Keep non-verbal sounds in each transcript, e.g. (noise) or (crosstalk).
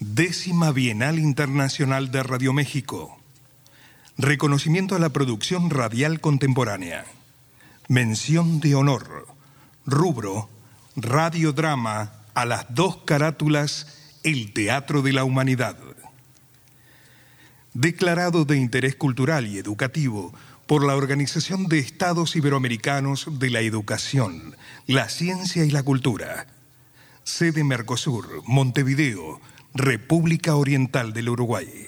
Décima Bienal Internacional de Radio México. Reconocimiento a la producción radial contemporánea. Mención de honor. Rubro. Radiodrama a las dos carátulas El Teatro de la Humanidad. Declarado de interés cultural y educativo por la Organización de Estados Iberoamericanos de la Educación, la Ciencia y la Cultura. Sede Mercosur, Montevideo, República Oriental del Uruguay.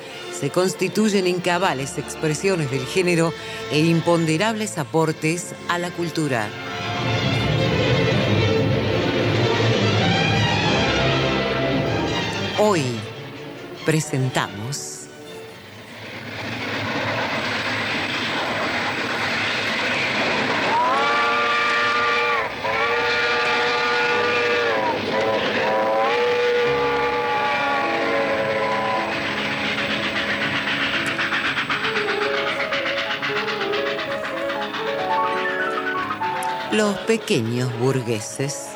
se constituyen en expresiones del género e imponderables aportes a la cultura. Hoy presentamos Los pequeños burgueses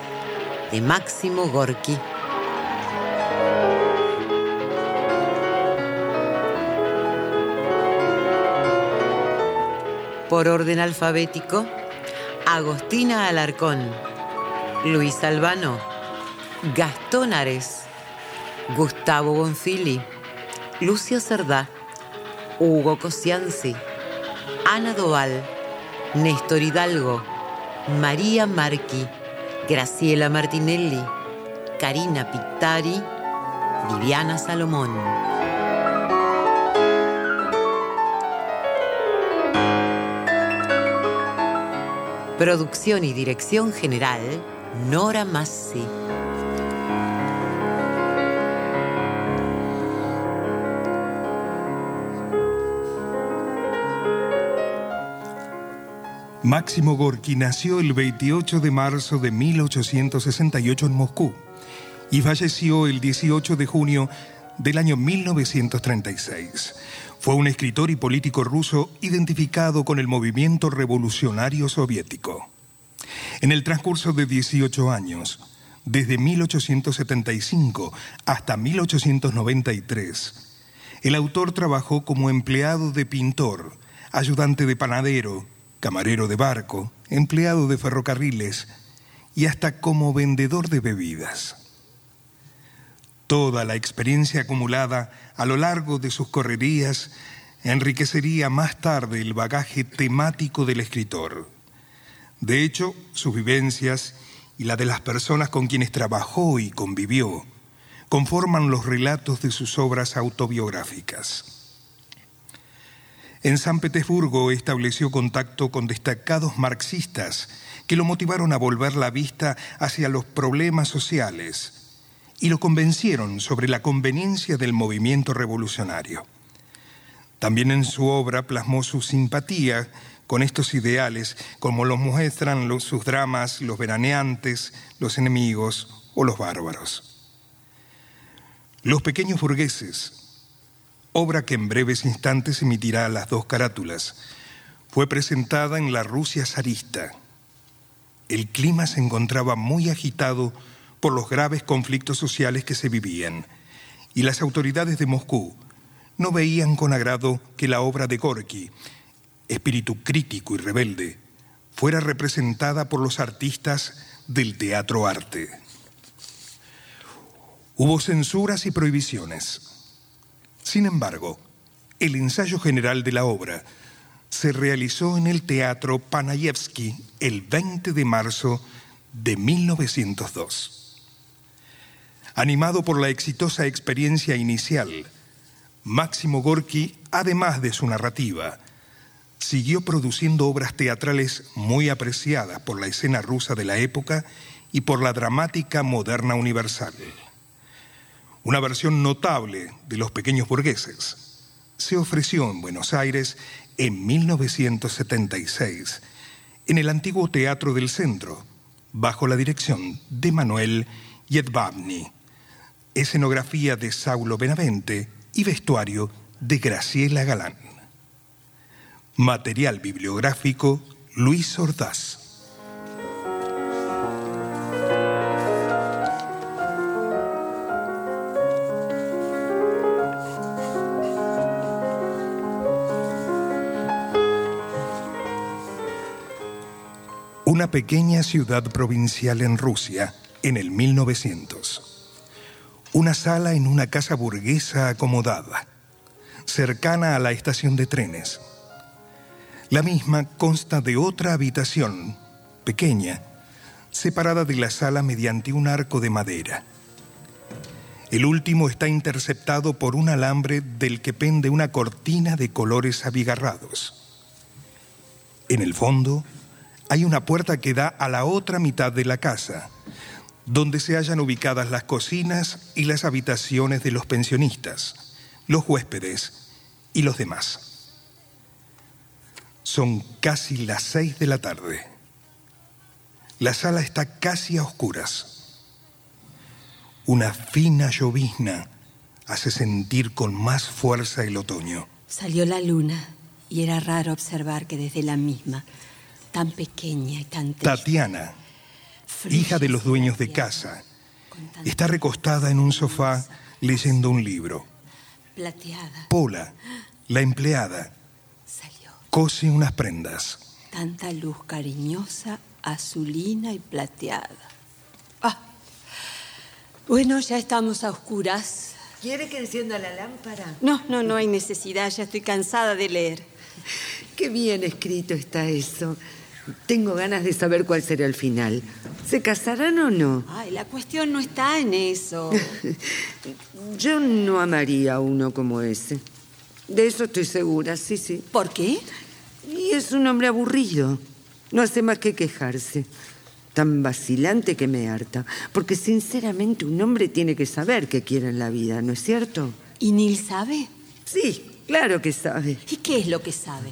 de Máximo Gorki. Por orden alfabético, Agostina Alarcón, Luis Albano, Gastón Ares, Gustavo Bonfili, Lucio Cerdá, Hugo Cosianzi, Ana Doval, Néstor Hidalgo, María Marchi, Graciela Martinelli, Karina Pittari, Viviana Salomón. Producción y dirección general, Nora Massi. Máximo Gorki nació el 28 de marzo de 1868 en Moscú y falleció el 18 de junio del año 1936. Fue un escritor y político ruso identificado con el movimiento revolucionario soviético. En el transcurso de 18 años, desde 1875 hasta 1893, el autor trabajó como empleado de pintor, ayudante de panadero, camarero de barco, empleado de ferrocarriles y hasta como vendedor de bebidas. Toda la experiencia acumulada a lo largo de sus correrías enriquecería más tarde el bagaje temático del escritor. De hecho, sus vivencias y la de las personas con quienes trabajó y convivió conforman los relatos de sus obras autobiográficas. En San Petersburgo estableció contacto con destacados marxistas que lo motivaron a volver la vista hacia los problemas sociales y lo convencieron sobre la conveniencia del movimiento revolucionario. También en su obra plasmó su simpatía con estos ideales, como los muestran sus dramas Los veraneantes, Los enemigos o Los bárbaros. Los pequeños burgueses obra que en breves instantes emitirá las dos carátulas, fue presentada en la Rusia zarista. El clima se encontraba muy agitado por los graves conflictos sociales que se vivían, y las autoridades de Moscú no veían con agrado que la obra de Gorky, espíritu crítico y rebelde, fuera representada por los artistas del teatro arte. Hubo censuras y prohibiciones. Sin embargo, el ensayo general de la obra se realizó en el Teatro Panayevsky el 20 de marzo de 1902. Animado por la exitosa experiencia inicial, Máximo Gorky, además de su narrativa, siguió produciendo obras teatrales muy apreciadas por la escena rusa de la época y por la dramática moderna universal. Una versión notable de Los Pequeños Burgueses se ofreció en Buenos Aires en 1976 en el antiguo Teatro del Centro, bajo la dirección de Manuel Yedvabny, escenografía de Saulo Benavente y vestuario de Graciela Galán. Material bibliográfico Luis Ordaz. Una pequeña ciudad provincial en Rusia en el 1900 una sala en una casa burguesa acomodada, cercana a la estación de trenes. La misma consta de otra habitación, pequeña, separada de la sala mediante un arco de madera. El último está interceptado por un alambre del que pende una cortina de colores abigarrados. En el fondo hay una puerta que da a la otra mitad de la casa, donde se hallan ubicadas las cocinas y las habitaciones de los pensionistas, los huéspedes y los demás. Son casi las seis de la tarde. La sala está casi a oscuras. Una fina llovizna hace sentir con más fuerza el otoño. Salió la luna y era raro observar que desde la misma, tan pequeña y tan triste, Tatiana hija de los dueños de casa, está recostada en un sofá leyendo un libro. Plateada. Pola, la empleada, Salió. cose unas prendas. Tanta luz cariñosa, azulina y plateada. Ah. Bueno, ya estamos a oscuras. ¿Quiere que encienda la lámpara? No, no, no hay necesidad. Ya estoy cansada de leer. Qué bien escrito está eso. Tengo ganas de saber cuál será el final. ¿Se casarán o no? Ay, la cuestión no está en eso. (laughs) Yo no amaría a uno como ese. De eso estoy segura, sí, sí. ¿Por qué? Y es un hombre aburrido. No hace más que quejarse. Tan vacilante que me harta. Porque sinceramente un hombre tiene que saber qué quiere en la vida, ¿no es cierto? ¿Y Neil sabe? Sí, claro que sabe. ¿Y qué es lo que sabe?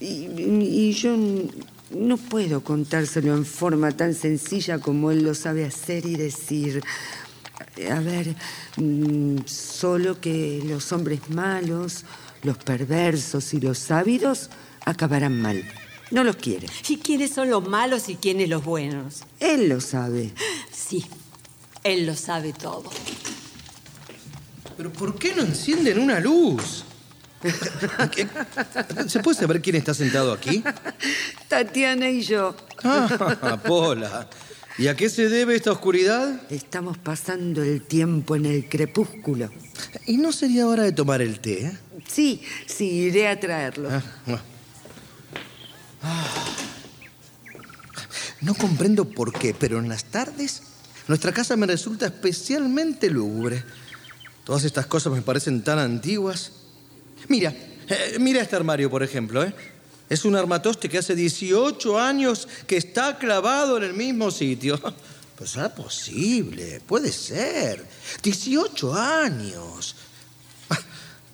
Y, y yo no puedo contárselo en forma tan sencilla como él lo sabe hacer y decir. A ver, mm, solo que los hombres malos, los perversos y los ávidos acabarán mal. No los quiere. ¿Y quiénes son los malos y quiénes los buenos? Él lo sabe. Sí, él lo sabe todo. ¿Pero por qué no encienden una luz? (laughs) ¿Se puede saber quién está sentado aquí? Tatiana y yo. Ah, Pola. ¿Y a qué se debe esta oscuridad? Estamos pasando el tiempo en el crepúsculo. ¿Y no sería hora de tomar el té? eh? Sí, sí, iré a traerlo. Ah, ah. Ah. No comprendo por qué, pero en las tardes nuestra casa me resulta especialmente lúgubre. Todas estas cosas me parecen tan antiguas. Mira, eh, mira este armario, por ejemplo. ¿eh? Es un armatoste que hace 18 años que está clavado en el mismo sitio. (laughs) Pues será posible, puede ser. 18 años. (laughs)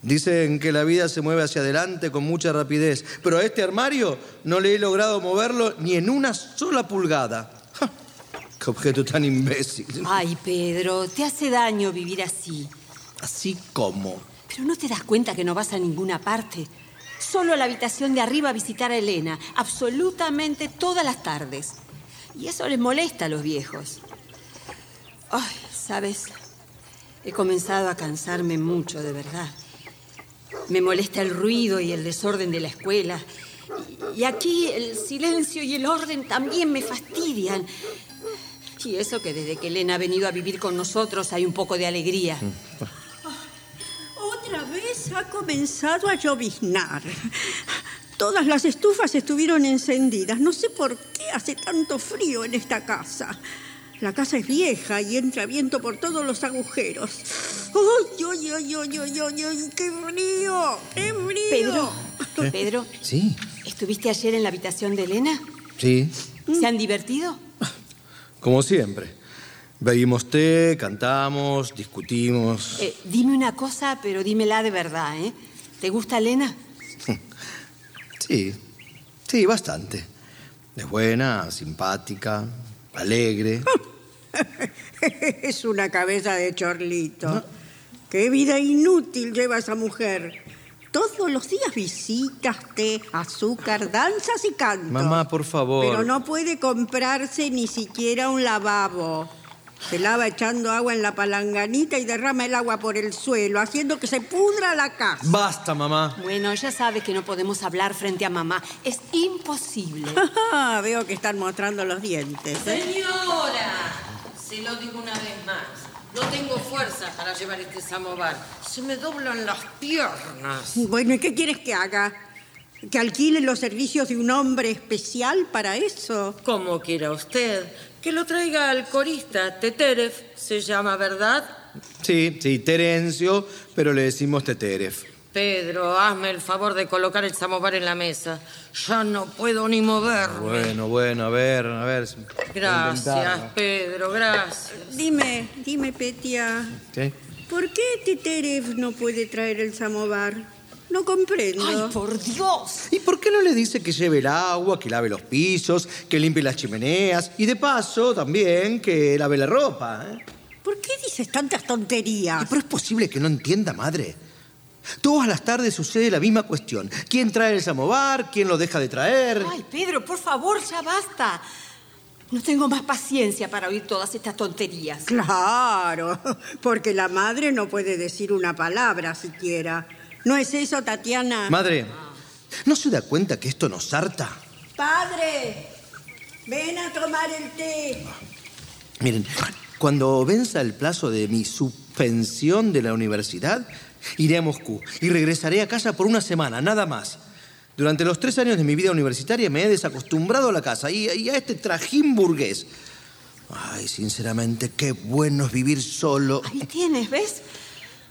Dicen que la vida se mueve hacia adelante con mucha rapidez, pero a este armario no le he logrado moverlo ni en una sola pulgada. Ja, (laughs) ¡Qué objeto tan imbécil! Ay, Pedro, te hace daño vivir así. Así como. Pero no te das cuenta que no vas a ninguna parte. Solo a la habitación de arriba a visitar a Elena, absolutamente todas las tardes. Y eso les molesta a los viejos. Ay, ¿sabes? He comenzado a cansarme mucho, de verdad. Me molesta el ruido y el desorden de la escuela. Y aquí el silencio y el orden también me fastidian. Y eso que desde que Elena ha venido a vivir con nosotros hay un poco de alegría. Otra vez ha comenzado a lloviznar. Todas las estufas estuvieron encendidas. No sé por qué hace tanto frío en esta casa. La casa es vieja y entra viento por todos los agujeros. ¡Ay, ay, ay, ay, ay, ay, ay! ¡Qué frío! ¡Qué frío! Pedro, Pedro, Sí, ¿estuviste ayer en la habitación de Elena? sí. ¿Se han divertido? Como siempre. Bebimos té, cantamos, discutimos. Eh, dime una cosa, pero dímela de verdad, ¿eh? ¿Te gusta Elena? (laughs) Sí, sí, bastante. Es buena, simpática, alegre. (laughs) Es una cabeza de chorlito. Qué vida inútil lleva esa mujer. Todos los días visitas, té, azúcar, danzas y canto. Mamá, por favor. Pero no puede comprarse ni siquiera un lavabo. Se lava echando agua en la palanganita y derrama el agua por el suelo, haciendo que se pudra la casa. Basta, mamá. Bueno, ya sabe que no podemos hablar frente a mamá. Es imposible. (laughs) Veo que están mostrando los dientes. ¿eh? Señora, se lo digo una vez más. No tengo fuerza para llevar este samovar. Se me doblan las piernas. Bueno, ¿y qué quieres que haga? ¿Que alquile los servicios de un hombre especial para eso? Como quiera usted. Que lo traiga al corista, Teteref, se llama, ¿verdad? Sí, sí, Terencio, pero le decimos Teteref. Pedro, hazme el favor de colocar el samovar en la mesa. Ya no puedo ni moverme. Bueno, bueno, a ver, a ver. Gracias. Pedro, gracias. Dime, dime, Petia, ¿Qué? ¿por qué Teterev no puede traer el samovar? No comprendo. ¡Ay, por Dios! ¿Y por qué no le dice que lleve el agua, que lave los pisos, que limpie las chimeneas y de paso también que lave la ropa? ¿eh? ¿Por qué dices tantas tonterías? Pero es posible que no entienda, madre. Todas las tardes sucede la misma cuestión. ¿Quién trae el samovar? ¿Quién lo deja de traer? Ay, Pedro, por favor, ya basta. No tengo más paciencia para oír todas estas tonterías. Claro, porque la madre no puede decir una palabra siquiera. ¿No es eso, Tatiana? Madre, ¿no se da cuenta que esto nos harta? Padre, ven a tomar el té. Miren, cuando venza el plazo de mi suspensión de la universidad, iré a Moscú y regresaré a casa por una semana, nada más. Durante los tres años de mi vida universitaria me he desacostumbrado a la casa y, y a este trajín burgués. Ay, sinceramente, qué bueno es vivir solo. Ahí tienes, ¿ves?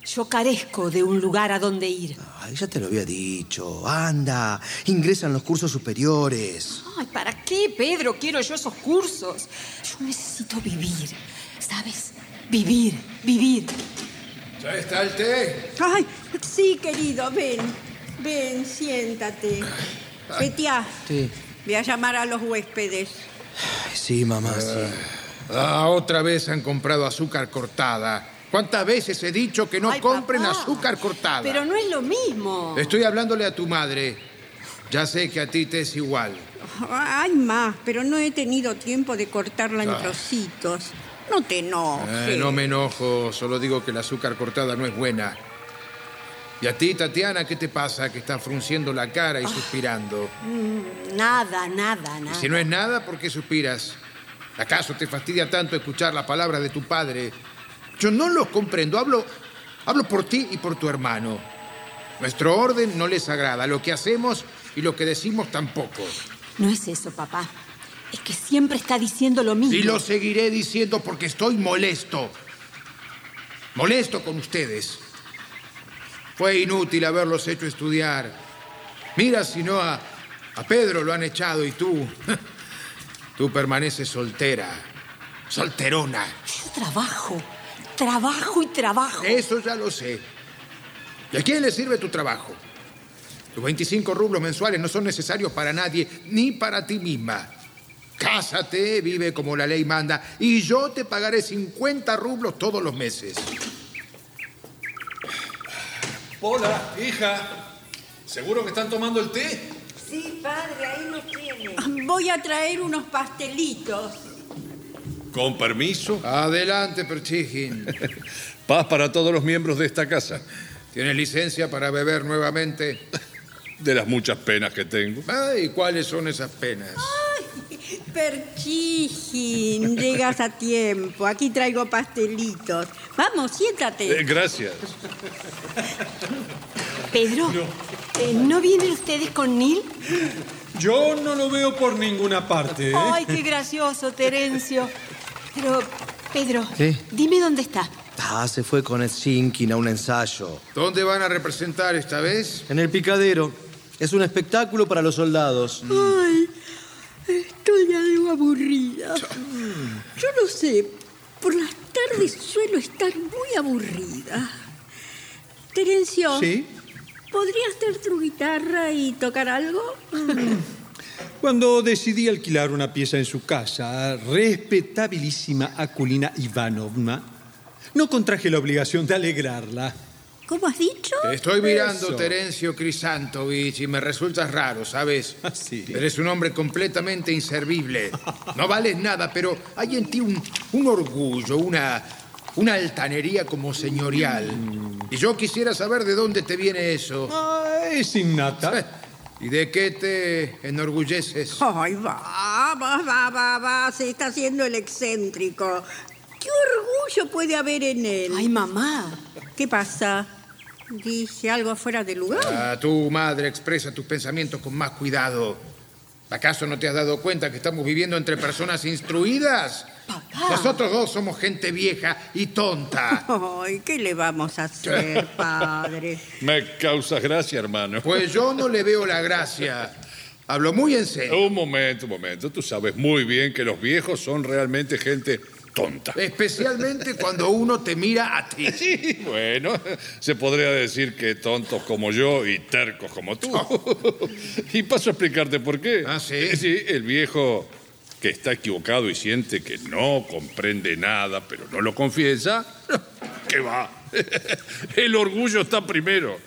Yo carezco de un lugar a donde ir. Ay, ya te lo había dicho. Anda, ingresa en los cursos superiores. Ay, ¿para qué, Pedro? Quiero yo esos cursos. Yo necesito vivir, ¿sabes? Vivir, vivir. ¿Ya está el té? Ay, sí, querido, ven. Ven, siéntate. Petia, Sí. voy a llamar a los huéspedes. Ay, sí, mamá, sí. Ah, otra vez han comprado azúcar cortada. ¿Cuántas veces he dicho que no Ay, compren papá. azúcar cortada? Pero no es lo mismo. Estoy hablándole a tu madre. Ya sé que a ti te es igual. Hay más, pero no he tenido tiempo de cortarla en Ah. trocitos. No te enojes. Eh, no me enojo, solo digo que el azúcar cortada no es buena. ¿Y a ti, Tatiana, qué te pasa? Que estás frunciendo la cara y suspirando. Nada, nada, Y nada. si no es nada, ¿por qué suspiras? ¿Acaso te fastidia tanto escuchar la palabra de tu padre? Yo no los comprendo. Hablo, hablo por ti y por tu hermano. Nuestro orden no les agrada. Lo que hacemos y lo que decimos tampoco. No es eso, papá. Es que siempre está diciendo lo mismo. Y lo seguiré diciendo porque estoy molesto. Molesto con ustedes. Fue inútil haberlos hecho estudiar. Mira si no a, a Pedro lo han echado y tú. (laughs) Tú permaneces soltera. Solterona. Yo trabajo, trabajo y trabajo. Eso ya lo sé. ¿Y a quién le sirve tu trabajo? Tus 25 rublos mensuales no son necesarios para nadie, ni para ti misma. Cásate, vive como la ley manda, y yo te pagaré 50 rublos todos los meses. Hola, hija. ¿Seguro que están tomando el té? Sí, padre, ahí lo tiene. voy a traer unos pastelitos. Con permiso. Adelante, Perchigin. (laughs) Paz para todos los miembros de esta casa. ¿Tienes licencia para beber nuevamente? De las muchas penas que tengo. Ay, ¿cuáles son esas penas? Perchijin, llegas a tiempo. Aquí traigo pastelitos. Vamos, siéntate. Eh, gracias. Pedro, eh, ¿no vienen ustedes con Neil? Yo no lo veo por ninguna parte. ¿eh? Ay, qué gracioso, Terencio. Pero, Pedro, ¿Qué? dime dónde está. Ah, se fue con Shinkin a un ensayo. ¿Dónde van a representar esta vez? En el picadero. Es un espectáculo para los soldados. Ay, estoy algo aburrida. Yo no sé, por las tardes suelo estar muy aburrida. Terencio, Sí. ¿podrías tener tu guitarra y tocar algo? (laughs) Cuando decidí alquilar una pieza en su casa, respetabilísima Akulina Ivanovna, no contraje la obligación de alegrarla. ¿Cómo has dicho? Te estoy mirando, Eso. Terencio Crisantovich, y me resultas raro, ¿sabes? (laughs) Ah, sí. Eres un hombre completamente inservible. No vales nada, pero hay en ti un, un orgullo, una, una altanería como señorial. Y yo quisiera saber de dónde te viene eso. Ah, es innata. (laughs) ¿Y de qué te enorgulleces? Ay, va, va, va, va, va, se está haciendo el excéntrico. ¿Qué orgullo puede haber en él? Ay, mamá. ¿Qué pasa? ¿Dije algo fuera de lugar? Ah, tu madre expresa tus pensamientos con más cuidado. ¿Acaso no te has dado cuenta que estamos viviendo entre personas instruidas? Nosotros dos somos gente vieja y tonta. (laughs) Ay, ¿qué le vamos a hacer, (laughs) padre? Me causas gracia, hermano. Pues yo no le veo la gracia. Hablo muy en serio. Un momento, un momento. Tú sabes muy bien que los viejos son realmente gente tonta. Especialmente cuando uno te mira a ti. (laughs) Sí, bueno, se podría decir que tontos como yo y tercos como tú. Y paso a explicarte por qué. ¿Ah, sí? Sí, el viejo que está equivocado y siente que no comprende nada, pero no lo confiesa, (laughs) ¿qué va? (laughs) El orgullo está primero.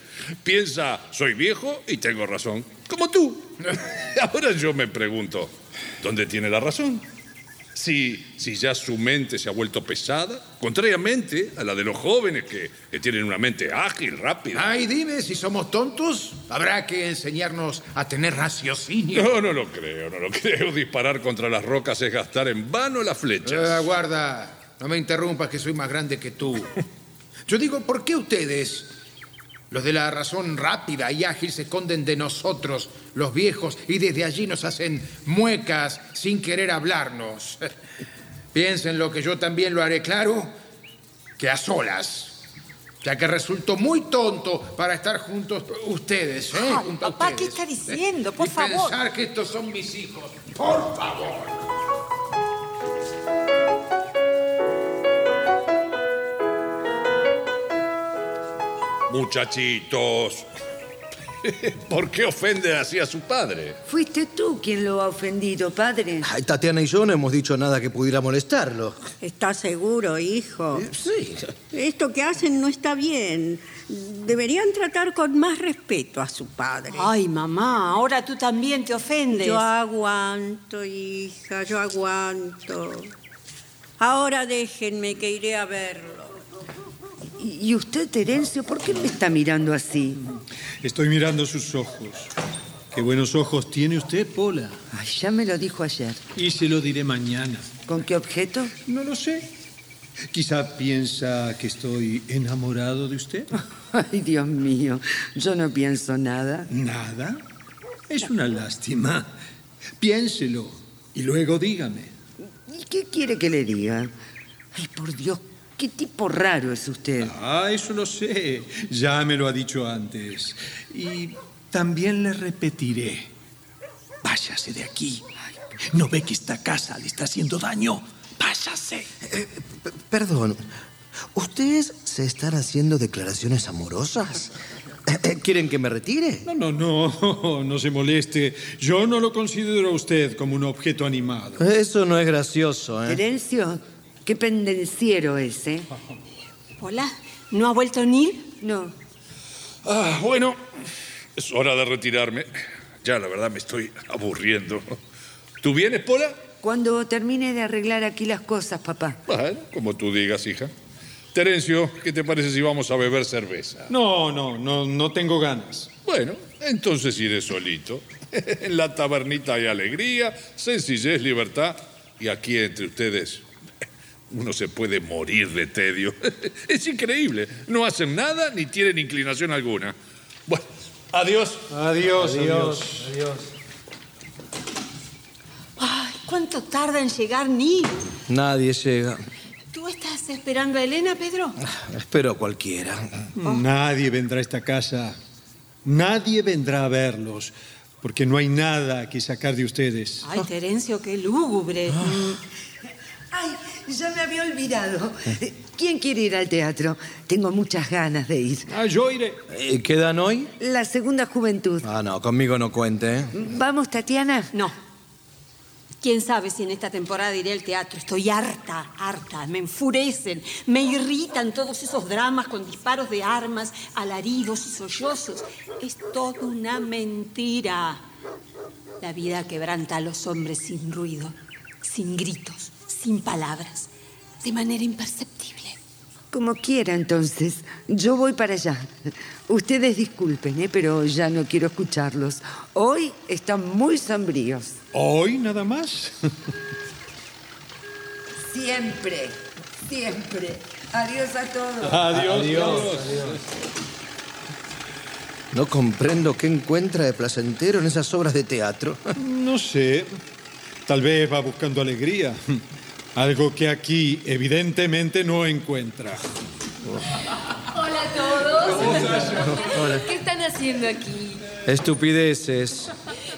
Piensa, soy viejo y tengo razón, como tú. (laughs) Ahora yo me pregunto, ¿dónde tiene la razón? Si, si ya su mente se ha vuelto pesada, contrariamente a la de los jóvenes que, que tienen una mente ágil, rápida. Ay, dime, si somos tontos, habrá que enseñarnos a tener raciocinio. No, no lo creo, no lo (laughs) creo. Disparar contra las rocas es gastar en vano las flechas. Ah, guarda, no me interrumpas que soy más grande que tú. (laughs) Yo digo, ¿por qué ustedes, los de la razón rápida y ágil, se esconden de nosotros, los viejos, y desde allí nos hacen muecas sin querer hablarnos? (laughs) Piensen lo que yo también lo haré claro, que a solas. Ya que resultó muy tonto para estar juntos ustedes, ¿eh? Junto a papá, ¿qué está diciendo? Por y favor. pensar que estos son mis hijos. Por favor. Muchachitos, (laughs) ¿por qué ofende así a su padre? Fuiste tú quien lo ha ofendido, padre. Ay, Tatiana y yo no hemos dicho nada que pudiera molestarlo. ¿Estás seguro, hijo? Sí. Esto que hacen no está bien. Deberían tratar con más respeto a su padre. Ay, mamá, ahora tú también te ofendes. Yo aguanto, hija, yo aguanto. Ahora déjenme que iré a verlo. ¿Y usted, Terencio, por qué me está mirando así? Estoy mirando sus ojos. Qué buenos ojos tiene usted, Pola. Ay, ya me lo dijo ayer. Y se lo diré mañana. ¿Con qué objeto? No lo sé. Quizá piensa que estoy enamorado de usted. (laughs) Ay, Dios mío, yo no pienso nada. Nada. Es una lástima. Piénselo y luego dígame. ¿Y qué quiere que le diga? Ay, por Dios, qué tipo raro es usted. Ah, eso lo sé. Ya me lo ha dicho antes. Y también le repetiré. Váyase de aquí. ¿No ve que esta casa le está haciendo daño? Váyase. P- Perdón, ¿ustedes se están haciendo declaraciones amorosas? Eh, eh, ¿Quieren que me retire? No, no, no, (laughs) no se moleste. Yo no lo considero a usted como un objeto animado. Eso no es gracioso, ¿eh? Terencio, qué pendenciero es, ¿eh? Hola, ¿no ha vuelto Neil? No. Ah, bueno, es hora de retirarme. Ya, la verdad, me estoy aburriendo. ¿Tú vienes, Pola? Cuando termine de arreglar aquí las cosas, papá. Bueno, como tú digas, hija. Terencio, ¿qué te parece si vamos a beber cerveza? No, no, no, no tengo ganas. Bueno, entonces iré solito. (laughs) En la tabernita hay alegría, sencillez, libertad. Y aquí entre ustedes uno se puede morir de tedio. (laughs) Es increíble. No hacen nada ni tienen inclinación alguna. Bueno, adiós. Adiós, adiós. Adiós. Ay, ¿cuánto tarda en llegar Neil? Nadie llega. ¿Tú estás esperando a Elena, Pedro? Espero a cualquiera. Nadie vendrá a esta casa. Nadie vendrá a verlos. Porque no hay nada que sacar de ustedes. Ay, Terencio, qué lúgubre. Ay, ya me había olvidado. ¿Quién quiere ir al teatro? Tengo muchas ganas de ir. Ah, yo iré. Eh, ¿Qué dan hoy? La segunda juventud. Ah, no, conmigo no cuente. ¿eh? ¿Vamos, Tatiana? No. ¿Quién sabe si en esta temporada iré al teatro? Estoy harta, harta. Me enfurecen, me irritan todos esos dramas con disparos de armas, alaridos y sollozos. Es toda una mentira. La vida quebranta a los hombres sin ruido, sin gritos, sin palabras, de manera imperceptible. Como quiera, entonces. Yo voy para allá. Ustedes disculpen, ¿eh? pero ya no quiero escucharlos. Hoy están muy sombríos. ¿Hoy nada más? Siempre, siempre. Adiós a todos. Adiós. No comprendo qué encuentra de placentero en esas obras de teatro. No sé. Tal vez va buscando alegría. Algo que aquí evidentemente no encuentra. Hola a todos. ¿Qué están haciendo aquí? Estupideces.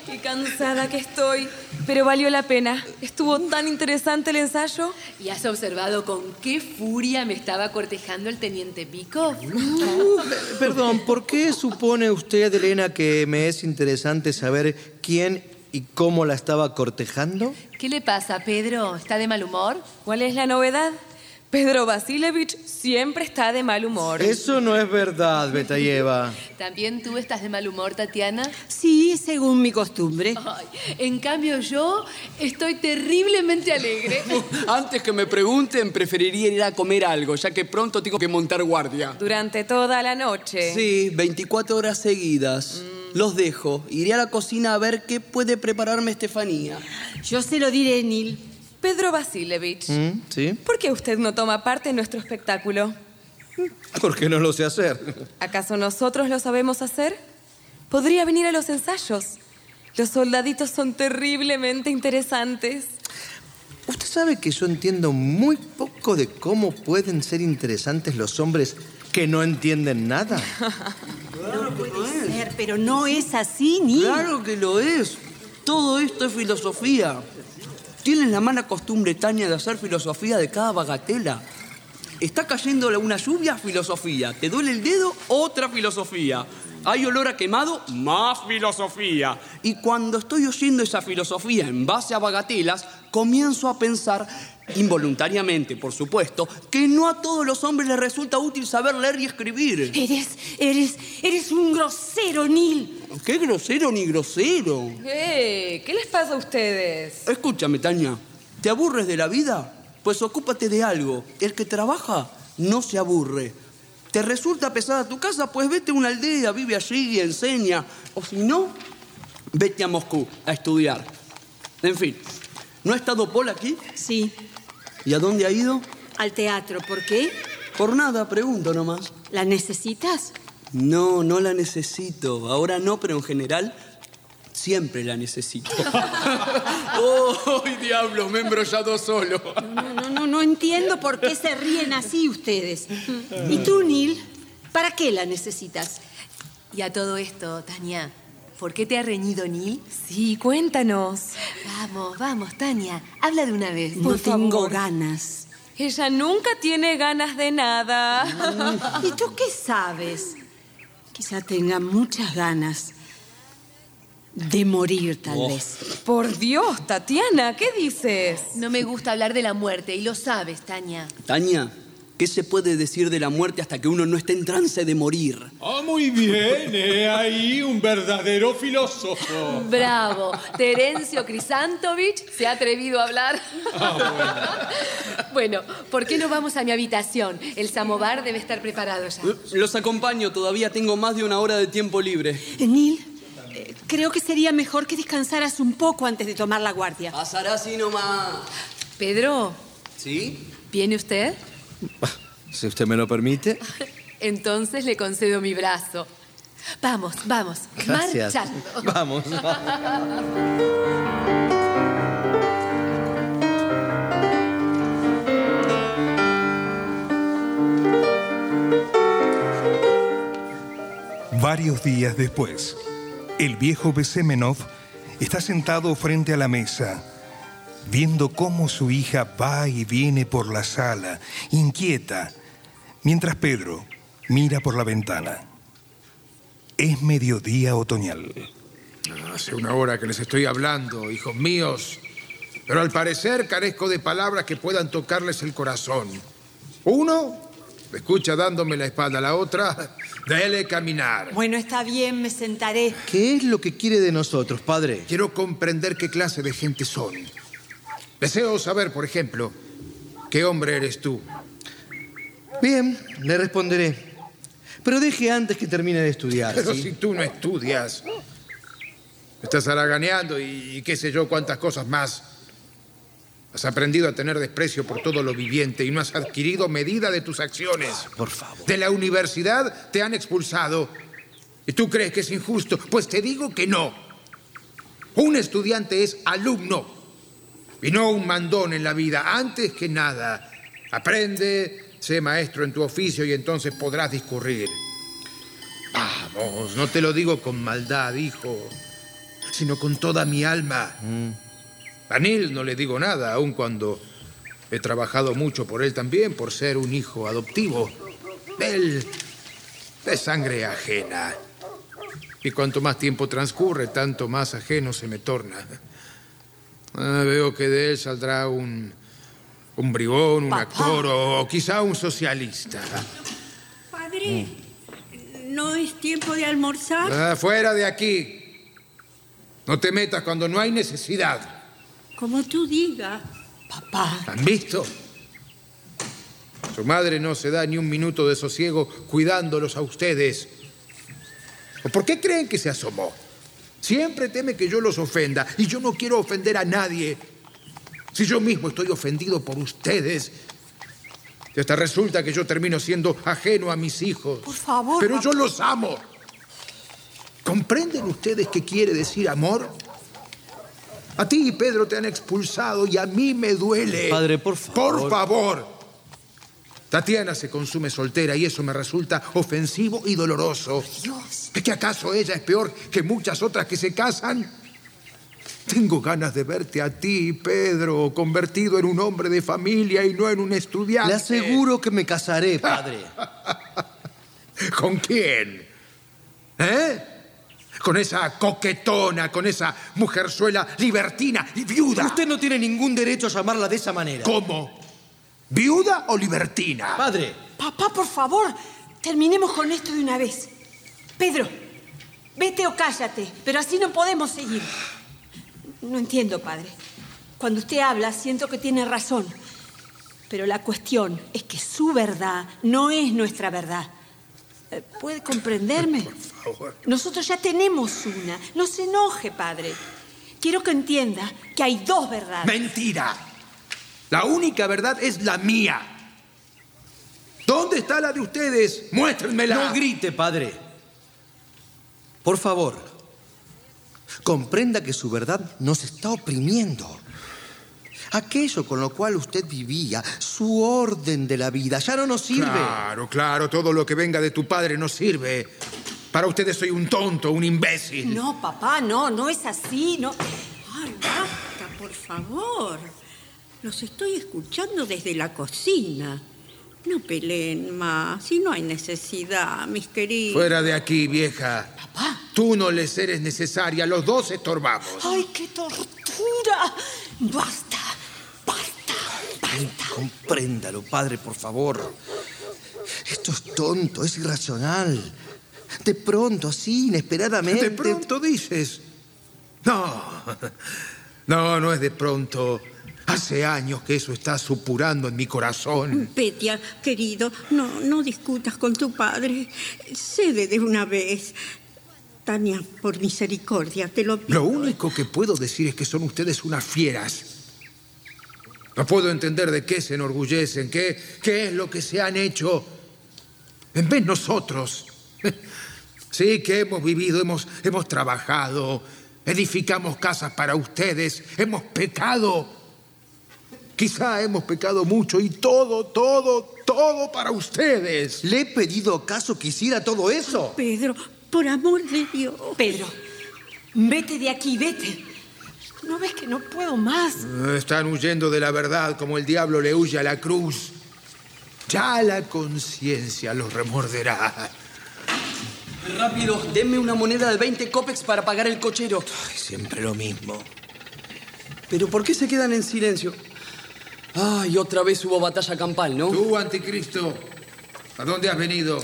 Qué cansada que estoy, pero valió la pena. Estuvo tan interesante el ensayo. ¿Y has observado con qué furia me estaba cortejando el teniente Pico? Perdón, ¿por qué supone usted, Elena, que me es interesante saber quién y cómo la estaba cortejando? ¿Qué le pasa, Pedro? ¿Está de mal humor? ¿Cuál es la novedad? Pedro Vasilevich siempre está de mal humor. Eso no es verdad, Betayeva. ¿También tú estás de mal humor, Tatiana? Sí, según mi costumbre. Ay, en cambio yo estoy terriblemente alegre. (laughs) Antes que me pregunten, preferiría ir a comer algo, ya que pronto tengo que montar guardia. Durante toda la noche. Sí, 24 horas seguidas. Los dejo. Iré a la cocina a ver qué puede prepararme Estefanía. Yo se lo diré, Neil. Pedro Vasilevich, ¿Mm? ¿Sí? ¿por qué usted no toma parte en nuestro espectáculo? (laughs) Porque no lo sé hacer. ¿Acaso nosotros lo sabemos hacer? Podría venir a los ensayos. Los soldaditos son terriblemente interesantes. Usted sabe que yo entiendo muy poco de cómo pueden ser interesantes los hombres que no entienden nada. (laughs) No puede ser, pero no es así, Neil. Claro que lo es. Todo esto es filosofía. Tienes la mala costumbre, Tania, de hacer filosofía de cada bagatela. Está cayendo una lluvia, filosofía. ¿Te duele el dedo? Otra filosofía. Hay olor a quemado, más filosofía. Y cuando estoy oyendo esa filosofía en base a bagatelas, comienzo a pensar, involuntariamente, por supuesto, que no a todos los hombres les resulta útil saber leer y escribir. Eres, eres, eres un grosero, Neil. ¿Qué grosero ni grosero? Eh, ¿Qué les pasa a ustedes? Escúchame, Tania. ¿Te aburres de la vida? Pues ocúpate de algo. El que trabaja no se aburre. ¿Te resulta pesada tu casa? Pues vete a una aldea, vive allí y enseña. O si no, vete a Moscú a estudiar. En fin, ¿no ha estado Paul aquí? Sí, ¿Y a dónde ha ido? al teatro. ¿Por qué? Por nada, pregunto nomás. ¿La necesitas? No, no la necesito. Ahora no, pero en general siempre la necesito. (laughs) (laughs) ¡Oh, diablos! Me he embrollado solo. No, no, no, no entiendo por qué se ríen así ustedes. ¿Y tú, Neil? ¿Para qué la necesitas? Y a todo esto, Tania, ¿por qué te ha reñido Neil? Sí, cuéntanos. Vamos, vamos, Tania, habla de una vez. No por tengo favor. ganas. Ella nunca tiene ganas de nada. (laughs) ¿Y tú qué sabes? Quizá tenga muchas ganas de morir, tal Oh. vez. Por Dios, Tatiana, ¿qué dices? No me gusta hablar de la muerte y lo sabes, Tania. Tania, ¿Qué se puede decir de la muerte hasta que uno no esté en trance de morir? Ah, muy bien, he ahí un verdadero filósofo. Bravo. Terencio Crisantovich se ha atrevido a hablar. Ah, bueno, ¿por qué no vamos a mi habitación? El samovar debe estar preparado ya. Los acompaño, todavía tengo más de una hora de tiempo libre. Neil, eh, creo que sería mejor que descansaras un poco antes de tomar la guardia. Pasará así nomás. Pedro, ¿Sí? ¿viene usted? (laughs) Si usted me lo permite. (laughs) Entonces le concedo mi brazo. Vamos, vamos, Gracias. marchando. (laughs) Vamos. Varios días después, el viejo Besemenov está sentado frente a la mesa, viendo cómo su hija va y viene por la sala, inquieta, mientras Pedro mira por la ventana. Es mediodía otoñal. Hace una hora que les estoy hablando, hijos míos. Pero al parecer carezco de palabras que puedan tocarles el corazón. Uno, me escucha dándome la espalda. La otra, (laughs) déle caminar. Bueno, está bien, me sentaré. ¿Qué es lo que quiere de nosotros, padre? Quiero comprender qué clase de gente son. Deseo saber, por ejemplo, qué hombre eres tú. Bien, le responderé. Pero deje antes que termine de estudiar. Pero ¿sí? si tú no estudias, estás haraganeando y, y qué sé yo cuántas cosas más. Has aprendido a tener desprecio por todo lo viviente y no has adquirido medida de tus acciones. Por favor. De la universidad te han expulsado. ¿Y tú crees que es injusto? Pues te digo que no. Un estudiante es alumno y no un mandón en la vida. Antes que nada, aprende, sé maestro en tu oficio y entonces podrás discurrir. Vamos, no te lo digo con maldad, hijo, sino con toda mi alma. A Neil no le digo nada, aun cuando he trabajado mucho por él también, por ser un hijo adoptivo. Él de sangre ajena. Y cuanto más tiempo transcurre, tanto más ajeno se me torna. Ah, veo que de él saldrá un, un bribón, un actor o quizá un socialista. Padre, ¿no es tiempo de almorzar? Ah, fuera de aquí. No te metas cuando no hay necesidad. Como tú digas. Papá. ¿Han visto? Su madre no se da ni un minuto de sosiego cuidándolos a ustedes. ¿O por qué creen que se asomó? Siempre teme que yo los ofenda y yo no quiero ofender a nadie. Si yo mismo estoy ofendido por ustedes, y hasta resulta que yo termino siendo ajeno a mis hijos. Por favor. Pero yo los amo. ¿Comprenden ustedes qué quiere decir amor? A ti, Pedro, te han expulsado y a mí me duele. Padre, por favor. Por favor. Tatiana se consume soltera y eso me resulta ofensivo y doloroso. Dios. ¿Es que acaso ella es peor que muchas otras que se casan? Tengo ganas de verte a ti, Pedro, convertido en un hombre de familia y no en un estudiante. Le aseguro que me casaré, padre. (laughs) ¿Con quién? ¿Eh? Con esa coquetona, con esa mujerzuela libertina y viuda. Usted no tiene ningún derecho a llamarla de esa manera. ¿Cómo? ¿Viuda o libertina? Padre, Papá, por favor, terminemos con esto de una vez. Pedro, vete o cállate, pero así no podemos seguir. No entiendo, padre. Cuando usted habla, siento que tiene razón. Pero la cuestión es que su verdad no es nuestra verdad. Eh, ¿Puede comprenderme? Nosotros ya tenemos una. No se enoje, padre. Quiero que entienda que hay dos verdades. Mentira. La única verdad es la mía. ¿Dónde está la de ustedes? Muéstrenmela. no grite, padre. Por favor, comprenda que su verdad nos está oprimiendo. Aquello con lo cual usted vivía, su orden de la vida, ya no nos sirve. Claro, claro, todo lo que venga de tu padre no sirve. Para ustedes soy un tonto, un imbécil. No, papá, no, no es así, no. Ay, basta, por favor. Los estoy escuchando desde la cocina. No peleen más, si no hay necesidad, mis queridos. Fuera de aquí, vieja. Papá. Tú no les eres necesaria, los dos estorbamos. ¡Ay, qué tortura! ¡Basta! ¡Basta! Compréndalo, padre, por favor. Esto es tonto, es irracional. De pronto, así, inesperadamente. De pronto dices. No, (laughs) no, no es de pronto. Hace años que eso está supurando en mi corazón. Petia, querido, no, no discutas con tu padre. Cede de una vez. Tania, por misericordia, te lo pido. Lo único que puedo decir es que son ustedes unas fieras. No puedo entender de qué se enorgullecen, qué, qué es lo que se han hecho. En vez nosotros. (laughs) Sí, que hemos vivido, hemos, hemos trabajado, edificamos casas para ustedes, hemos pecado. Quizá hemos pecado mucho y todo, todo, todo para ustedes. ¿Le he pedido acaso que hiciera todo eso? Pedro, por amor de Dios. Pedro, vete de aquí, vete. ¿No ves que no puedo más? Están huyendo de la verdad como el diablo le huye a la cruz. Ya la conciencia los remorderá. Rápido, denme una moneda de 20 copex para pagar el cochero. siempre lo mismo. ¿Pero por qué se quedan en silencio? Ay, otra vez hubo batalla campal, ¿no? Tú, anticristo, ¿a dónde has venido?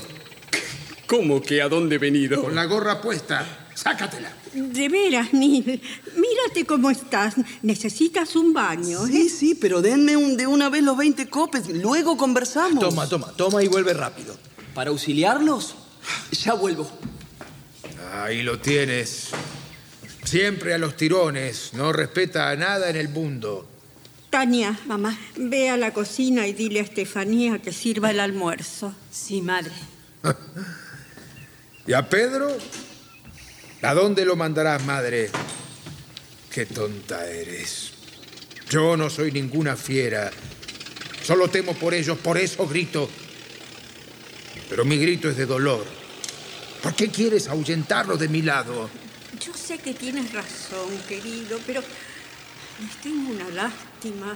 ¿Cómo que a dónde he venido? Con la gorra puesta. Sácatela. De veras, Neil. Mírate cómo estás. Necesitas un baño. Sí, ¿eh? sí, pero denme un- de una vez los 20 copes. Luego conversamos. Toma, toma, toma y vuelve rápido. ¿Para auxiliarlos? Ya vuelvo. Ahí lo tienes. Siempre a los tirones. No respeta a nada en el mundo. Tania, mamá, ve a la cocina y dile a Estefanía que sirva el almuerzo. Sí, madre. (laughs) ¿Y a Pedro? ¿A dónde lo mandarás, madre? Qué tonta eres. Yo no soy ninguna fiera. Solo temo por ellos, por eso grito. Pero mi grito es de dolor. ¿Por qué quieres ahuyentarlos de mi lado? Yo sé que tienes razón, querido, pero les tengo una lástima.